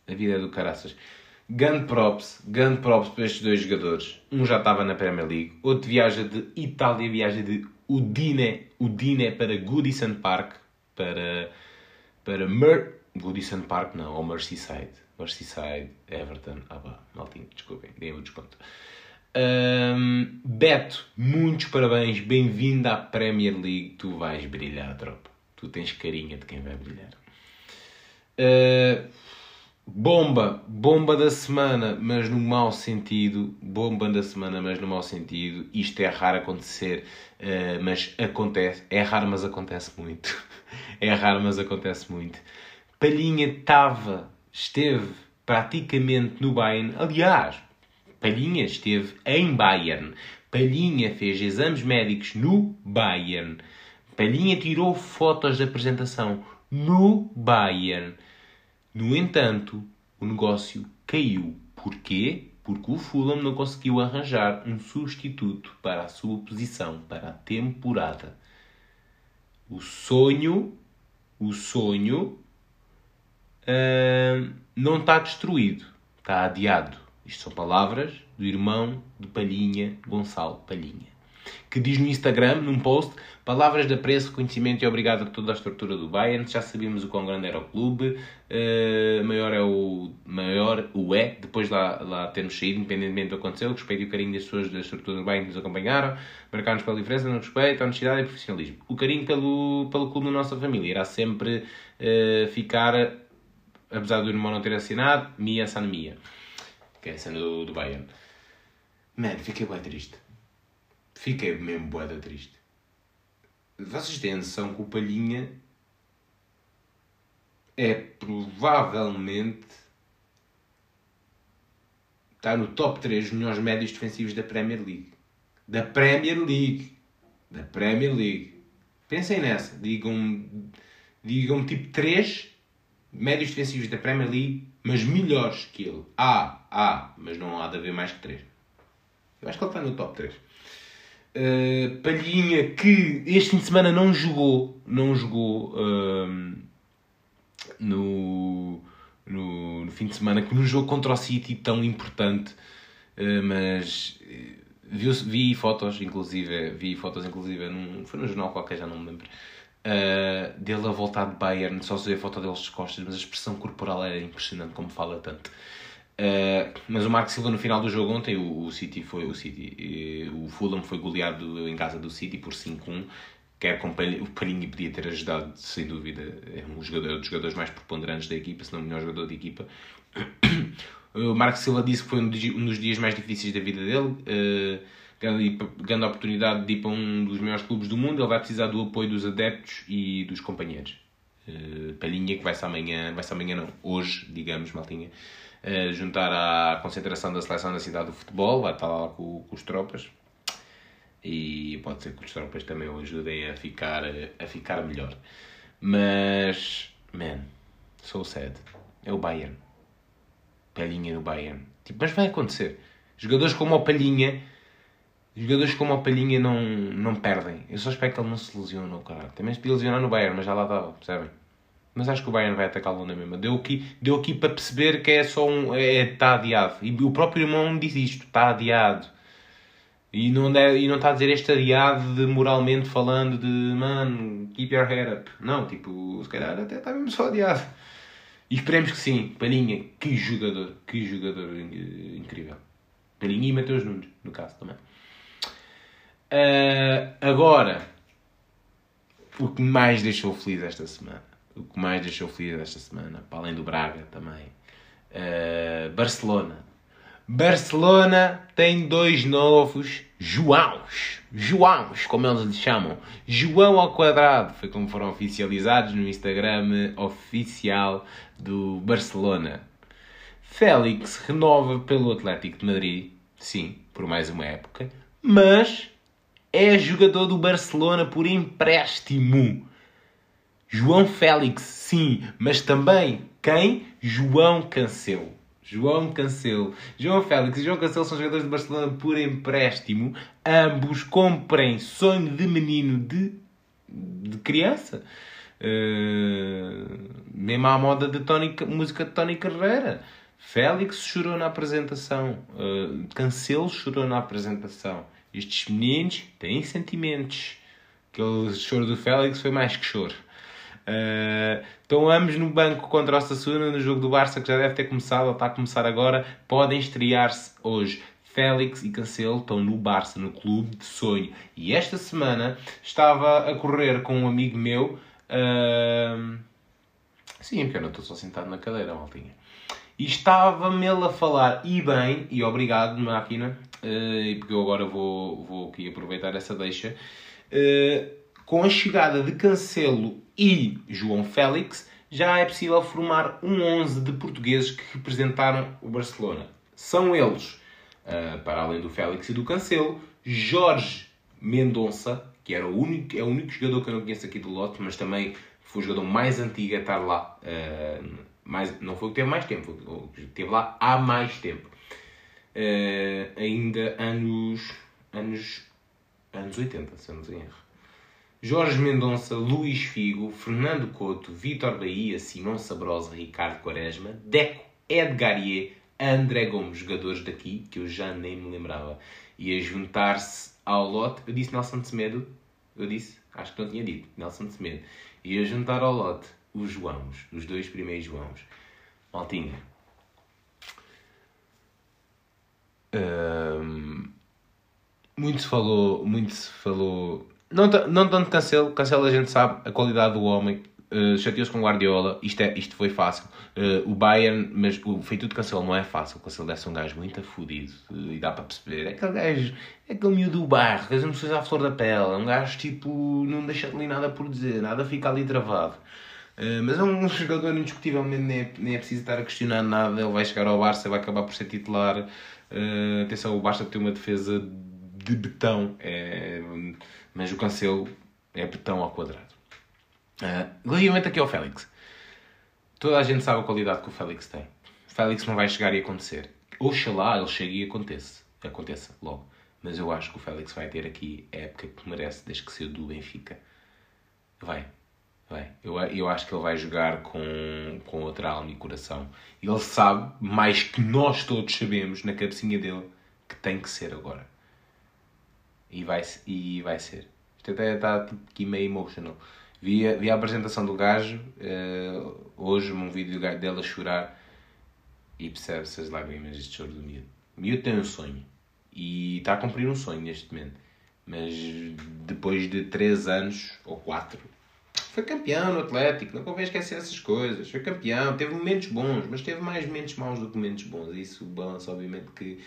A vida é do caraças. Gun props, gun props para estes dois jogadores. Um já estava na Premier League, outro viaja de Itália, viaja de Udine, Udine para Goodison Park, para, para Mer... Goodison Park não, ou Merseyside. Merseyside, Everton. Ah pá, maltinho, desculpem, dei o desconto. Um, Beto, muitos parabéns, bem-vindo à Premier League. Tu vais brilhar, tropa. Tu tens carinha de quem vai brilhar. Uh, bomba, bomba da semana, mas no mau sentido. Bomba da semana, mas no mau sentido. Isto é raro acontecer, uh, mas acontece. É raro, mas acontece muito. é raro, mas acontece muito. Palhinha estava, esteve praticamente no Bayern. Aliás, Palhinha esteve em Bayern. Palhinha fez exames médicos no Bayern. Palhinha tirou fotos de apresentação no Bayern. No entanto, o negócio caiu. Porquê? Porque o Fulham não conseguiu arranjar um substituto para a sua posição, para a temporada. O sonho, o sonho uh, não está destruído, está adiado. Isto são palavras do irmão de Palhinha, Gonçalo Palhinha, que diz no Instagram, num post, palavras de apreço, reconhecimento e obrigado a toda a estrutura do Bayern. Já sabíamos o quão grande era o clube, uh, maior é o maior o é, depois lá, lá termos saído, independentemente do que aconteceu, respeito e o carinho das pessoas da estrutura do Bayern que nos acompanharam, marcaram-nos pela diferença no respeito, honestidade e profissionalismo. O carinho pelo, pelo clube da nossa família irá sempre uh, ficar, apesar do irmão não ter assinado, Mia San Mia que é a do, do Bayern. Mano, fiquei bem triste. Fiquei mesmo boeda triste. Vocês têm noção que o Palhinha é provavelmente está no top 3 melhores médios defensivos da Premier League. Da Premier League. Da Premier League. Pensem nessa. Digam, digam tipo 3 médios defensivos da Premier League, mas melhores que ele. Há, há, mas não há de haver mais que 3. Eu acho que ele está no top 3. Uh, eh, Palhinha que este fim de semana não jogou, não jogou uh, no, no, no, fim de semana, que no jogo contra o City tão importante, uh, mas vi, vi fotos, inclusive, vi fotos, inclusive, num, foi num jornal qualquer, já não me lembro, uh, dele a voltar de Bayern, só se vê a foto deles de costas, mas a expressão corporal era impressionante, como fala tanto. Uh, mas o Marco Silva no final do jogo ontem, o, o City foi o City, o Fulham foi goleado em casa do City por 5-1, quer com o Palhinha podia ter ajudado, sem dúvida, é um jogador, dos jogadores mais preponderantes da equipa, se não o melhor jogador da equipa. O Marco Silva disse que foi um dos dias mais difíceis da vida dele. Uh, grande oportunidade de ir para um dos maiores clubes do mundo, ele vai precisar do apoio dos adeptos e dos companheiros. Uh, Palhinha que vai-se amanhã, vai-se amanhã não, hoje, digamos, maltinha, uh, juntar à concentração da seleção da cidade do futebol, vai estar lá com, com os tropas. E pode ser que os tropas também o ajudem a ficar, a ficar melhor. Mas, man, so sad. É o Bayern. Palhinha no Bayern. Tipo, mas vai acontecer. Jogadores como o Palhinha, jogadores como o Palhinha não, não perdem. Eu só espero que ele não se lesione, caralho. Também se podia lesionar no Bayern, mas já lá estava, percebem? Mas acho que o Bayern vai atacá-lo na mesma. Deu aqui, deu aqui para perceber que é só um. É, está adiado. E o próprio irmão diz isto: está adiado. E não, deve, e não está a dizer este adiado de moralmente falando de mano, keep your head up. Não, tipo, se calhar até está mesmo só adiado. E esperemos que sim. Palhinha, que jogador, que jogador incrível. Palhinha e Mateus Nunes, no caso também. Uh, agora, o que mais deixou feliz esta semana? O que mais deixou feliz esta semana, para além do Braga também. Uh, Barcelona. Barcelona tem dois novos Joãos. Joãos, como eles lhe chamam. João ao quadrado. Foi como foram oficializados no Instagram oficial do Barcelona. Félix renova pelo Atlético de Madrid. Sim, por mais uma época. Mas é jogador do Barcelona por empréstimo. João Félix, sim, mas também quem? João Cancelo. João Cancelo. João Félix e João Cancelo são jogadores de Barcelona por empréstimo. Ambos comprem sonho de menino de, de criança. Uh, mesmo à moda de Tony, música de Tony Carreira. Félix chorou na apresentação. Uh, Cancelo chorou na apresentação. Estes meninos têm sentimentos. Aquele choro do Félix foi mais que choro. Estão ambos no banco contra o Sassuna no jogo do Barça que já deve ter começado ou está a começar agora. Podem estrear-se hoje. Félix e Cancelo estão no Barça, no clube de sonho. E esta semana estava a correr com um amigo meu. Uh... Sim, porque eu não estou só sentado na cadeira, maltinha. E estava-me a falar, e bem, e obrigado, máquina, uh, porque eu agora vou, vou aqui aproveitar essa deixa. Uh, com a chegada de Cancelo e João Félix, já é possível formar um 11 de portugueses que representaram o Barcelona. São eles, uh, para além do Félix e do Cancelo, Jorge Mendonça, que era o único, é o único jogador que eu não conheço aqui do lote, mas também foi o jogador mais antigo a estar lá. Uh, mais, não foi o que teve mais tempo, foi o que esteve lá há mais tempo. Uh, ainda anos, anos, anos 80, se eu não tenho erro. Jorge Mendonça, Luís Figo, Fernando Couto, Vitor Bahia, Simão Sabrosa, Ricardo Quaresma, Deco, Edgarier, André Gomes, jogadores daqui, que eu já nem me lembrava. E a juntar-se ao lote, eu disse Nelson de Semedo, eu disse, acho que não tinha dito, Nelson de Semedo. E a juntar ao lote os Joãos, os dois primeiros Joãos. Maltinha. Um, muito se falou, muito se falou não, não tanto Cancelo, Cancelo a gente sabe a qualidade do homem, uh, chateou-se com Guardiola, isto, é, isto foi fácil. Uh, o Bayern, mas o feito de Cancelo não é fácil, o Cancelo deve ser um gajo muito afudido uh, e dá para perceber. É aquele gajo, é aquele miúdo do barro, que as emoções à flor da pele, é um gajo tipo, não deixa ali nada por dizer, nada fica ali travado. Uh, mas é um jogador indiscutivelmente, nem é, nem é preciso estar a questionar nada. Ele vai chegar ao Barça, vai acabar por ser titular. Atenção, o Barça tem uma defesa de betão. É, mas o Cancelo é betão ao quadrado. Uh, aqui ao Félix. Toda a gente sabe a qualidade que o Félix tem. O Félix não vai chegar e acontecer. Oxalá ele chegue e aconteça. Aconteça logo. Mas eu acho que o Félix vai ter aqui a época que merece desde que saiu do Benfica. Vai. Vai. Eu, eu acho que ele vai jogar com, com outra alma e coração. Ele sabe, mais que nós todos sabemos, na cabecinha dele, que tem que ser agora. E vai, e vai ser. Isto até está tipo, aqui meio emotional. Vi, a, vi a apresentação do gajo, uh, hoje, um vídeo dele a chorar, e percebe-se as lágrimas de choro do miúdo. O miúdo tem um sonho. E está a cumprir um sonho neste momento. Mas depois de 3 anos, ou 4, foi campeão no Atlético. Não convém esquecer essas coisas. Foi campeão, teve momentos bons, mas teve mais momentos maus do que momentos bons. Isso balança, obviamente, que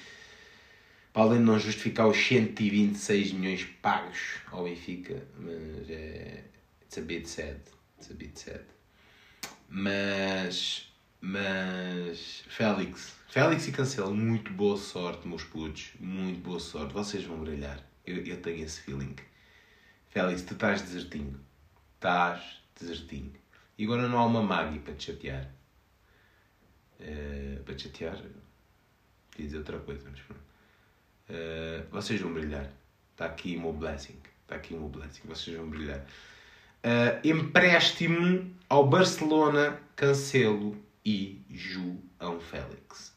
para além de não justificar os 126 milhões pagos ao Benfica, mas é. It's a bit sad. It's a bit sad. Mas. Mas. Félix. Félix e Cancelo, muito boa sorte, meus putos. Muito boa sorte. Vocês vão brilhar. Eu, eu tenho esse feeling. Félix, tu estás desertinho. Estás desertinho. E agora não há uma Maggie para te chatear. Uh, para te chatear. Dizer outra coisa, mas pronto. Uh, vocês vão brilhar. Está aqui o meu blessing. Está aqui o meu blessing. Vocês vão brilhar. Uh, empréstimo ao Barcelona, Cancelo e João Félix.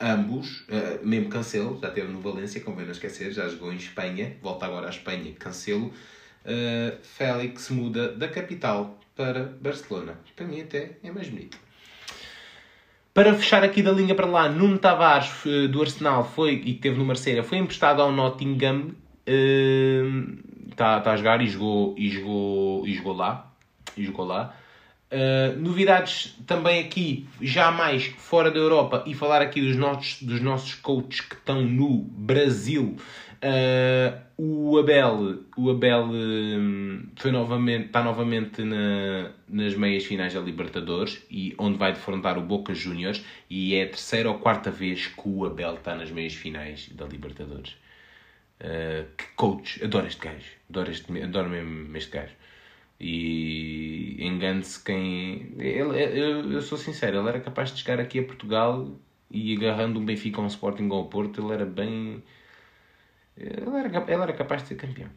Ambos, uh, mesmo Cancelo, já esteve no Valência, convém não esquecer, já jogou em Espanha, volta agora à Espanha, Cancelo. Uh, Félix muda da capital para Barcelona. Para mim até é mais bonito. Para fechar aqui da linha para lá, Nuno Tavares do Arsenal foi, e que teve no Marseille, foi emprestado ao Nottingham. Está uh, tá a jogar e jogou, e, jogou, e jogou lá. E jogou lá. Uh, novidades também aqui, já mais fora da Europa, e falar aqui dos nossos, dos nossos coaches que estão no Brasil. Uh, o Abel, o Abel um, foi novamente, está novamente na, nas meias finais da Libertadores, e onde vai defrontar o Boca Juniors, e é a terceira ou quarta vez que o Abel está nas meias finais da Libertadores. Uh, que coach, adoro este gajo, adoro, este, adoro mesmo este gajo. E engane-se quem. Ele, eu, eu sou sincero, ele era capaz de chegar aqui a Portugal e agarrando um Benfica ou um Sporting ao Porto, ele era bem. Ele era, ele era capaz de ser campeão.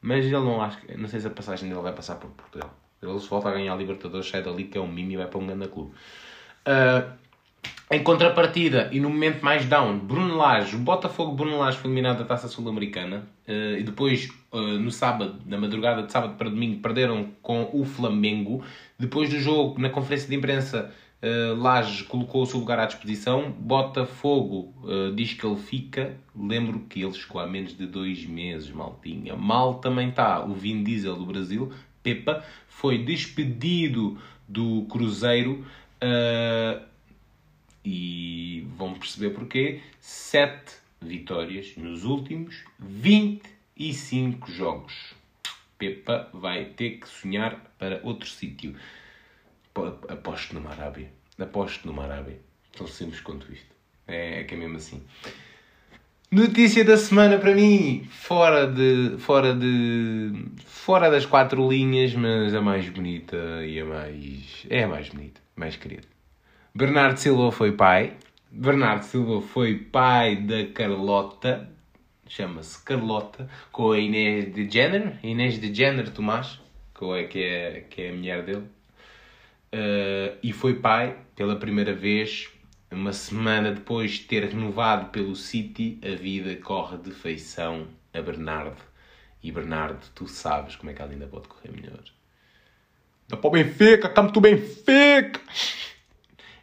Mas ele não acho não sei se a passagem dele vai passar por Portugal. Ele se volta a ganhar a Libertadores, sai dali que é um mimo e vai para um grande clube. Uh, em contrapartida, e no momento mais down, Bruno Lage, o Botafogo Bruno Lage foi eliminado da Taça Sul-Americana uh, e depois, uh, no sábado, na madrugada de sábado para domingo, perderam com o Flamengo. Depois do jogo, na conferência de imprensa, uh, Lage colocou o seu lugar à disposição. Botafogo uh, diz que ele fica. Lembro que ele chegou há menos de dois meses, maltinha. Mal também está o Vin Diesel do Brasil, Pepa, foi despedido do Cruzeiro. Uh, e vão perceber porquê. 7 vitórias nos últimos 25 jogos. Pepa vai ter que sonhar para outro sítio. Aposto numa Arábia. Aposto numa Arábia. Tão simples quanto isto. É, é que é mesmo assim. Notícia da semana para mim, fora de, fora de, fora das quatro linhas, mas a mais bonita e a mais, é a mais bonita, mais querida. Bernardo Silva foi pai. Bernardo Silva foi pai da Carlota, chama-se Carlota, com a Inês de Jenner, Inês de Jenner Tomás, que é, que é a mulher dele. Uh, e foi pai pela primeira vez, uma semana depois de ter renovado pelo City, a vida corre de feição a Bernardo. E Bernardo, tu sabes como é que ela ainda pode correr melhor. Dá para o Benfica, camo tu Benfica!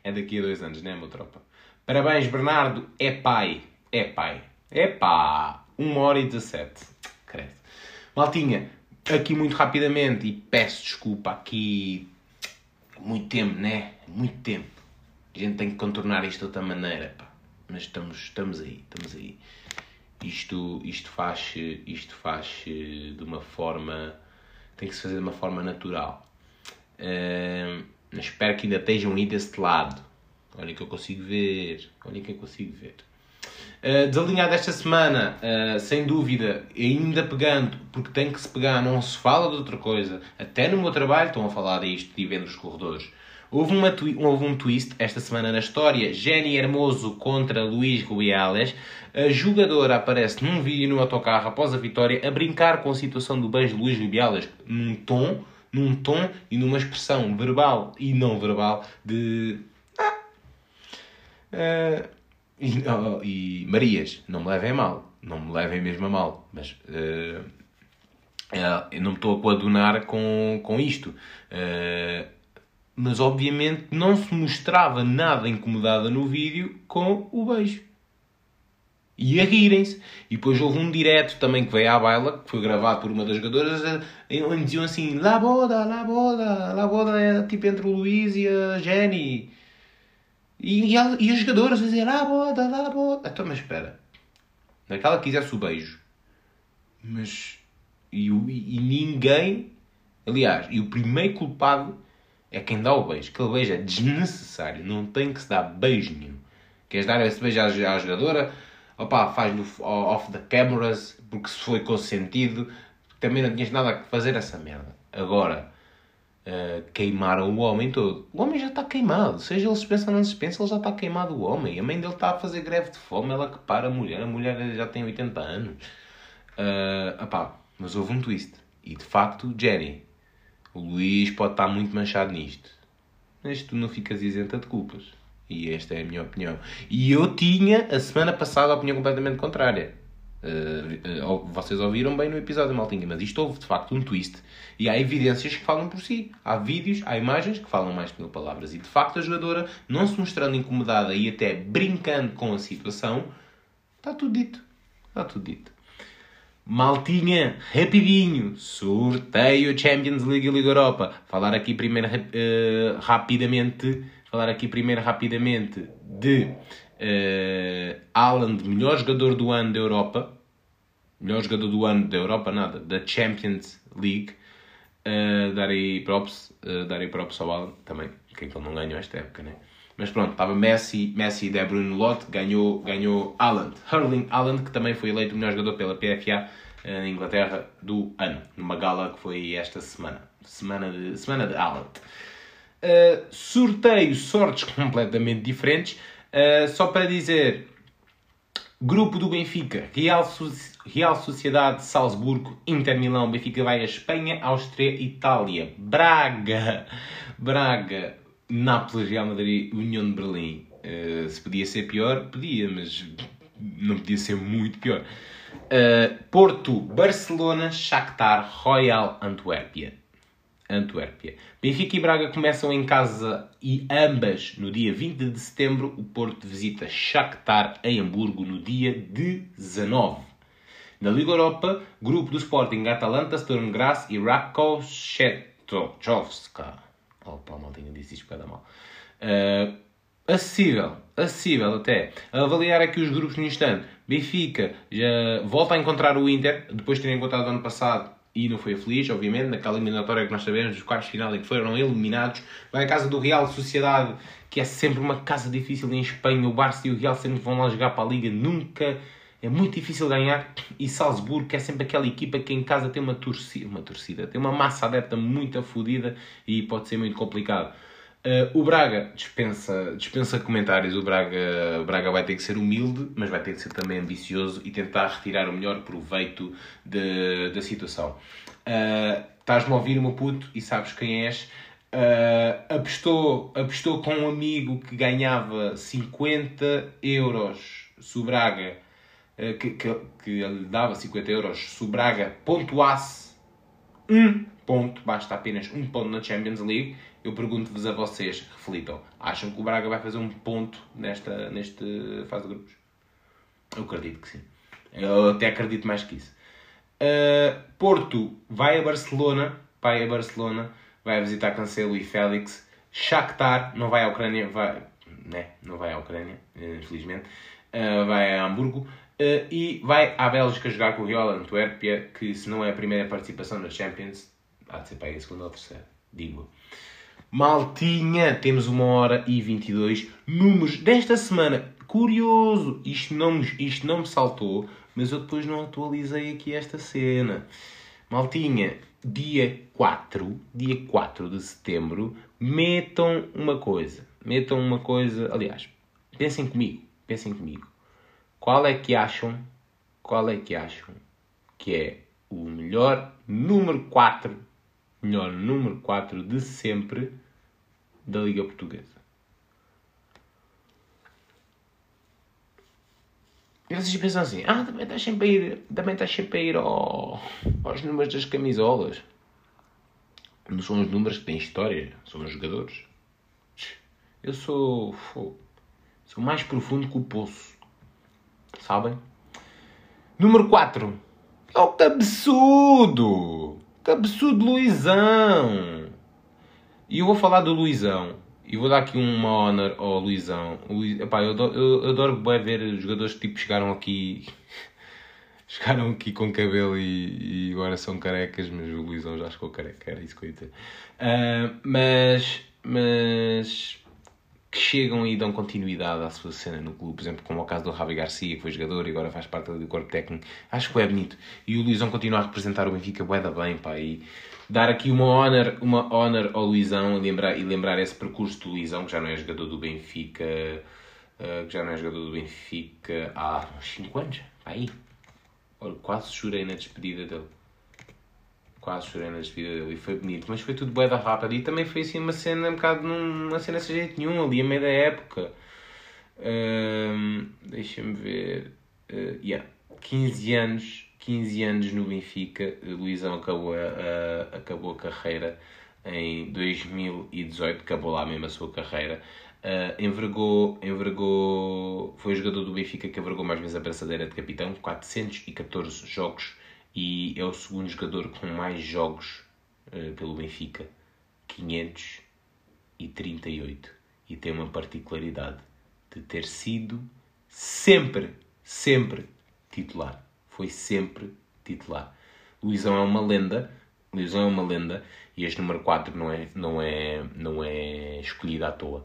é daqui a dois anos, não é, meu tropa? Parabéns, Bernardo. É pai. É pai. É pá. 1 hora e 17. Credo. Maltinha, aqui muito rapidamente, e peço desculpa aqui. Muito tempo, né? Muito tempo. A gente tem que contornar isto de outra maneira, pá. Mas estamos, estamos aí, estamos aí. Isto, isto faz isto faz de uma forma. Tem que se fazer de uma forma natural. Uh, Espero que ainda estejam aí desse lado. Olha que eu consigo ver. Olha que eu consigo ver. Uh, desalinhado esta semana, uh, sem dúvida, ainda pegando, porque tem que se pegar, não se fala de outra coisa. Até no meu trabalho estão a falar disto e vendo os corredores. Houve, uma houve um twist esta semana na história. Jenny Hermoso contra Luís Rubiales. A jogadora aparece num vídeo no autocarro após a vitória a brincar com a situação do beijo de Luís Rubiales num tom num tom e numa expressão verbal e não verbal de. Ah! Uh, e, oh, e, Marias, não me levem mal, não me levem mesmo a mal, mas uh, uh, não me estou a coadunar com, com isto. mas obviamente não se mostrava nada incomodada no vídeo com o beijo e a rirem-se. E depois houve um direto também que veio à baila, que foi gravado por uma das jogadoras, onde diziam assim: La boda, la boda, la boda é tipo entre o Luís e a Jenny. E, e, a, e as jogadoras diziam: La boda, la boda. Então, mas espera, naquela quisesse o beijo, mas. E, e, ninguém. Aliás, e o primeiro culpado é quem dá o beijo. Aquele beijo é desnecessário. Não tem que se dar beijo nenhum. Queres dar esse beijo à, à jogadora? Opa, faz-no off the cameras, porque se foi consentido, também não tinhas nada a fazer essa merda. Agora, uh, queimaram o homem todo. O homem já está queimado. Seja ele suspensa ou não suspensa, ele já está queimado o homem. A mãe dele está a fazer greve de fome, ela que para a mulher. A mulher já tem 80 anos. Uh, opá, mas houve um twist. E de facto, Jerry, o Luís pode estar muito manchado nisto. Mas tu não ficas isenta de culpas. E esta é a minha opinião. E eu tinha, a semana passada, a opinião completamente contrária. Uh, vocês ouviram bem no episódio, Maltinha, mas isto houve de facto um twist. E há evidências que falam por si. Há vídeos, há imagens que falam mais que mil palavras. E de facto a jogadora, não se mostrando incomodada e até brincando com a situação, está tudo dito. Está tudo dito. Maltinha, rapidinho, sorteio Champions League e Liga Europa. Falar aqui primeiro uh, rapidamente, falar aqui primeiro rapidamente de uh, Alan, melhor jogador do ano da Europa. Melhor jogador do ano da Europa, nada, da Champions League. Uh, darei props, uh, darei props ao Alan também, que é que ele não ganhou esta época, né? Mas pronto, estava Messi, Messi e De Bruyne no lote, ganhou, ganhou Haaland. Hurling Haaland, que também foi eleito o melhor jogador pela PFA eh, na Inglaterra do ano, numa gala que foi esta semana. Semana de, semana de Haaland. Uh, sorteio, sortes completamente diferentes. Uh, só para dizer, grupo do Benfica, Real, Real Sociedade Salzburgo, Inter Milão, Benfica vai a Espanha, Áustria, Itália, Braga, Braga, Nápoles, Real Madrid, União de Berlim. Uh, se podia ser pior, podia, mas não podia ser muito pior. Uh, Porto, Barcelona, Shakhtar, Royal Antuérpia. Antuérpia. Benfica e Braga começam em casa e ambas no dia 20 de setembro. O Porto visita Shakhtar em Hamburgo no dia 19. Na Liga Europa, grupo do Sporting, Atalanta, Sturm Graz e Rakov Chetrovska. Opa, mal tinha disse isto para mal. Uh, acessível, acessível até. Avaliar aqui os grupos no instante. Benfica já volta a encontrar o Inter, depois de ter encontrado ano passado e não foi feliz, obviamente, naquela eliminatória que nós sabemos, dos quartos de final em que foram eliminados. Vai à casa do Real Sociedade, que é sempre uma casa difícil em Espanha. O Barça e o Real sempre vão lá jogar para a Liga, nunca é muito difícil ganhar. E Salzburgo, que é sempre aquela equipa que em casa tem uma torcida, uma torcida, tem uma massa adepta muito afodida e pode ser muito complicado. Uh, o Braga dispensa, dispensa comentários. O Braga, o Braga vai ter que ser humilde, mas vai ter que ser também ambicioso e tentar retirar o melhor proveito de, da situação. Uh, Estás-me a ouvir, meu puto, e sabes quem és. Uh, apostou, apostou com um amigo que ganhava 50 euros se o Braga que, que, que lhe dava 50 euros se o Braga pontuasse um ponto, basta apenas um ponto na Champions League, eu pergunto-vos a vocês, reflitam, acham que o Braga vai fazer um ponto nesta, nesta fase de grupos? Eu acredito que sim. Eu até acredito mais que isso. Uh, Porto vai a Barcelona, vai a Barcelona, vai a visitar Cancelo e Félix. Shakhtar não vai à Ucrânia, vai, né? não vai à Ucrânia, infelizmente. Uh, vai a Hamburgo. Uh, e vai à Bélgica jogar com o Real Antuérpia, que se não é a primeira participação na Champions, há de ser para aí a segunda ou terceira, digo. Maltinha, temos uma hora e 22 números desta semana. Curioso, isto não, isto não me saltou, mas eu depois não atualizei aqui esta cena. Maltinha, dia 4, dia 4 de setembro, metam uma coisa. Metam uma coisa, aliás, pensem comigo, pensem comigo qual é que acham, qual é que acham que é o melhor número 4, melhor número 4 de sempre da Liga Portuguesa? E vocês pensam assim, ah, também estás sempre a ir, também estás sempre a ir ao, aos números das camisolas. Não são os números que têm história, são os jogadores. Eu sou, sou mais profundo que o poço. Sabem? Número 4. É o cabeçudo. Cabeçudo Luizão. E eu vou falar do Luizão. E vou dar aqui uma honor ao Luizão. Luiz, epá, eu adoro, eu adoro ver jogadores que tipo chegaram aqui chegaram aqui com cabelo e, e agora são carecas, mas o Luizão já ficou careca, era isso que eu ia dizer. Uh, mas, mas que chegam e dão continuidade à sua cena no clube, por exemplo, como o caso do Javi Garcia, que foi jogador e agora faz parte do corpo técnico, acho que é bonito. E o Luizão continua a representar o Benfica bué bem, pá, e dar aqui uma honor, uma honor ao Luizão lembrar, e lembrar esse percurso do Luizão, que já não é jogador do Benfica, uh, que já não é jogador do Benfica há uns 5 anos, aí. Olha, quase chorei na despedida dele. Quase chorei na despedida dele e foi bonito, mas foi tudo bué da rápido e também foi assim uma cena um bocado numa cena sem jeito nenhum, ali a meio da época. Uh, Deixa-me ver. Uh, yeah. 15 anos 15 anos no Benfica, Luizão acabou a, a, acabou a carreira em 2018, acabou lá mesmo a sua carreira. Uh, envergou, envergou, foi o jogador do Benfica que envergou mais vezes a braçadeira de capitão, 414 jogos, e é o segundo jogador com mais jogos uh, pelo Benfica, 538. E tem uma particularidade de ter sido sempre, sempre titular foi sempre titular. Luizão é uma lenda, Luizão é uma lenda e este número 4 não é, não é, não é escolhido à toa.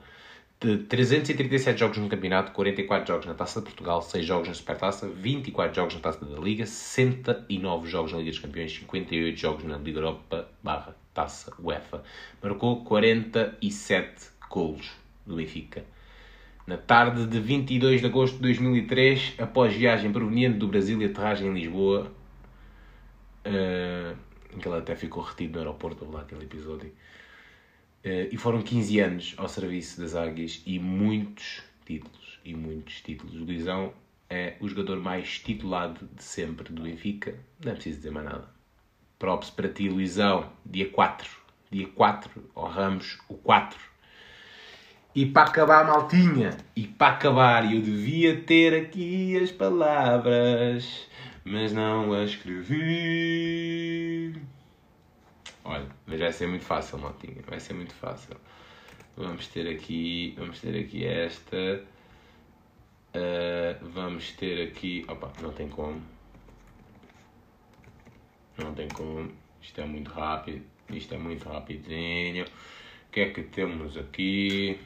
De 337 jogos no campeonato, 44 jogos na Taça de Portugal, 6 jogos na Supertaça, 24 jogos na Taça da Liga, 69 jogos na Liga dos Campeões, 58 jogos na Liga Europa barra Taça UEFA. Marcou 47 golos do Benfica na tarde de 22 de agosto de 2003, após viagem proveniente do Brasil e aterragem em Lisboa, uh, em que ele até ficou retido no aeroporto, lá aquele episódio, uh, e foram 15 anos ao serviço das Águias e muitos títulos, e muitos títulos. O Luizão é o jogador mais titulado de sempre do Benfica, não é preciso dizer mais nada. Props para ti, Luizão, dia 4, dia 4, ao Ramos, o 4 e para acabar, maltinha, e para acabar, eu devia ter aqui as palavras, mas não as escrevi. Olha, mas vai ser muito fácil, maltinha, vai ser muito fácil. Vamos ter aqui, vamos ter aqui esta. Uh, vamos ter aqui. Opa, não tem como. Não tem como. Isto é muito rápido. Isto é muito rapidinho. O que é que temos aqui?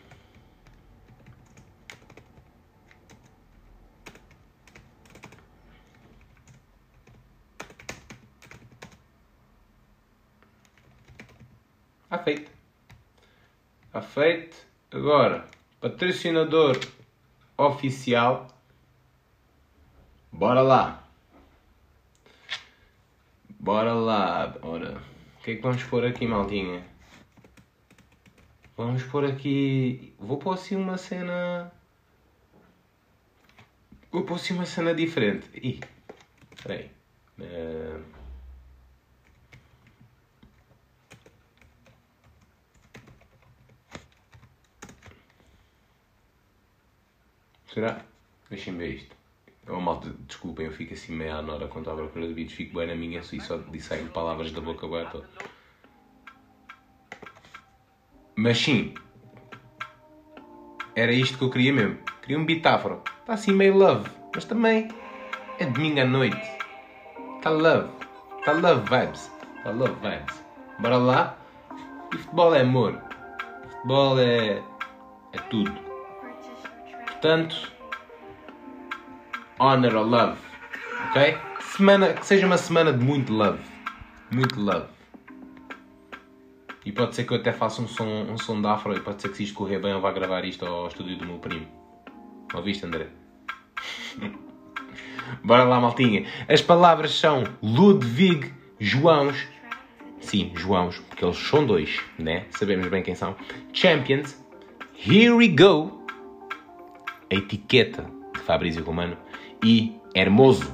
Está feito. Está feito. Agora, patrocinador oficial. Bora lá. Bora lá. Ora, o que é que vamos pôr aqui, maldinha? Vamos pôr aqui. Vou pôr assim uma cena. Vou pôr assim uma cena diferente. Ih, peraí. Uh... Será? Deixem ver isto. Oh, malta, desculpem, eu fico assim meia hora quando estou à procura de vídeos, fico bem na minha e só saem palavras da boca aberta. Mas sim, era isto que eu queria mesmo. Queria um bitáforo. Está assim meio love, mas também é domingo à noite. Está love. Está love vibes. Está love vibes. Bora lá? E futebol é amor. Futebol é. é tudo. Portanto, honor or love. Ok? Semana, que seja uma semana de muito love. Muito love. E pode ser que eu até faça um som, um som de afro e pode ser que se isto correr bem eu vá gravar isto ao estúdio do meu primo. Ouviste, André? Bora lá, maltinha. As palavras são Ludwig, Joãos. Sim, Joãos, porque eles são dois, né? Sabemos bem quem são. Champions. Here we go a etiqueta de Fabrício Romano e Hermoso.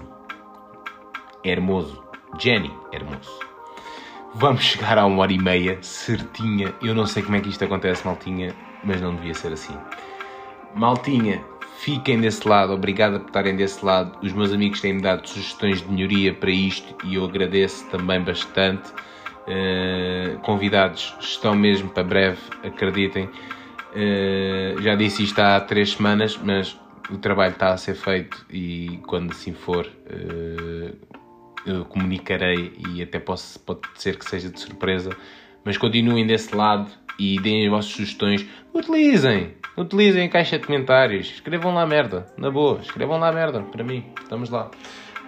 Hermoso. Jenny Hermoso. Vamos chegar a uma hora e meia, certinha. Eu não sei como é que isto acontece, Maltinha, mas não devia ser assim. Maltinha, fiquem desse lado, obrigado por estarem desse lado. Os meus amigos têm-me dado sugestões de melhoria para isto e eu agradeço também bastante. Uh, convidados estão mesmo para breve, acreditem. Uh, já disse isto há três semanas, mas o trabalho está a ser feito e quando assim for uh, eu comunicarei e até posso, pode ser que seja de surpresa, mas continuem desse lado e deem as vossas sugestões. Utilizem! Utilizem a caixa de comentários. Escrevam lá merda. Na boa, escrevam lá merda para mim. Estamos lá.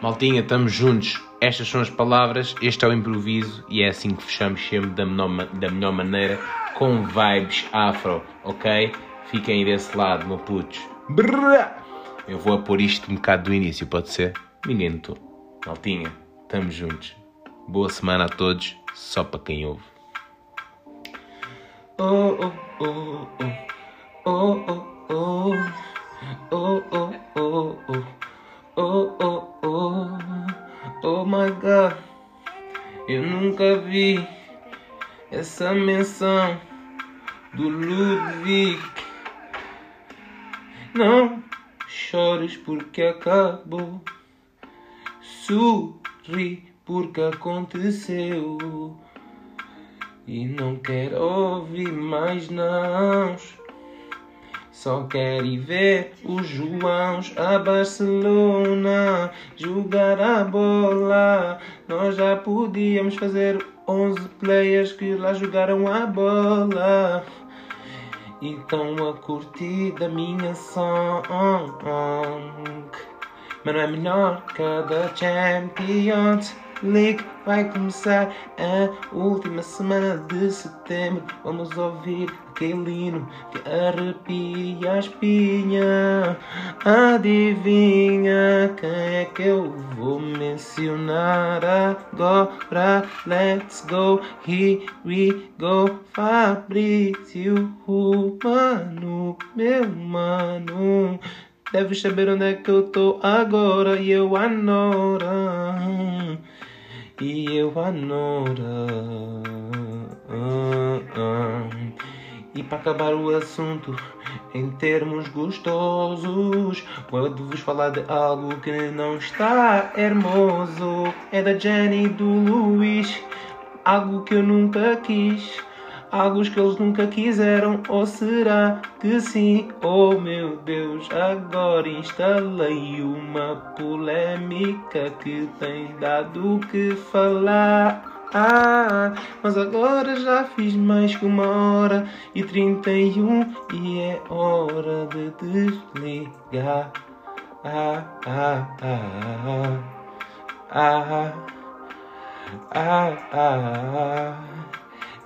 Maltinha, estamos juntos. Estas são as palavras, este é o improviso e é assim que fechamos sempre da melhor, da melhor maneira, com vibes afro, ok? Fiquem desse lado, maputos. Brrr! Eu vou a pôr isto um bocado do início, pode ser? Menino, tu. Maltinha, tamo juntos. Boa semana a todos, só para quem ouve. Oh, oh, oh, oh. Oh, oh, oh. Oh, oh, oh, oh. Oh, oh, oh. Oh, my God. Eu nunca vi essa menção do Ludwig. Não chores porque acabou, sorri porque aconteceu. E não quero ouvir mais não. Só quero ir ver os Joãos a Barcelona jogar a bola. Nós já podíamos fazer 11 players que lá jogaram a bola. Então a curtir da minha song. Mas não é melhor cada Champions. League vai começar a última semana de setembro. Vamos ouvir aquele hino que arrepia a espinha. Adivinha quem é que eu vou mencionar agora? Let's go, here we go. Fabrício, mano, meu mano. Deves saber onde é que eu tô agora e eu anora e eu anora. Ah, ah. E para acabar o assunto, em termos gostosos, quando vos falar de algo que não está hermoso, é da Jenny do Luís, algo que eu nunca quis algo que eles nunca quiseram, ou será que sim? Oh meu Deus, agora instalei uma polêmica que tem dado o que falar. Ah, mas agora já fiz mais que uma hora e trinta e é hora de desligar. Ah, ah, ah, ah, ah, ah, ah.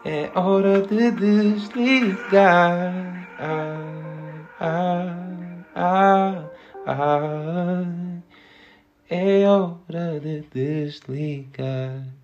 É hora de desligar. Ah, ah, ah, ah. É hora de desligar.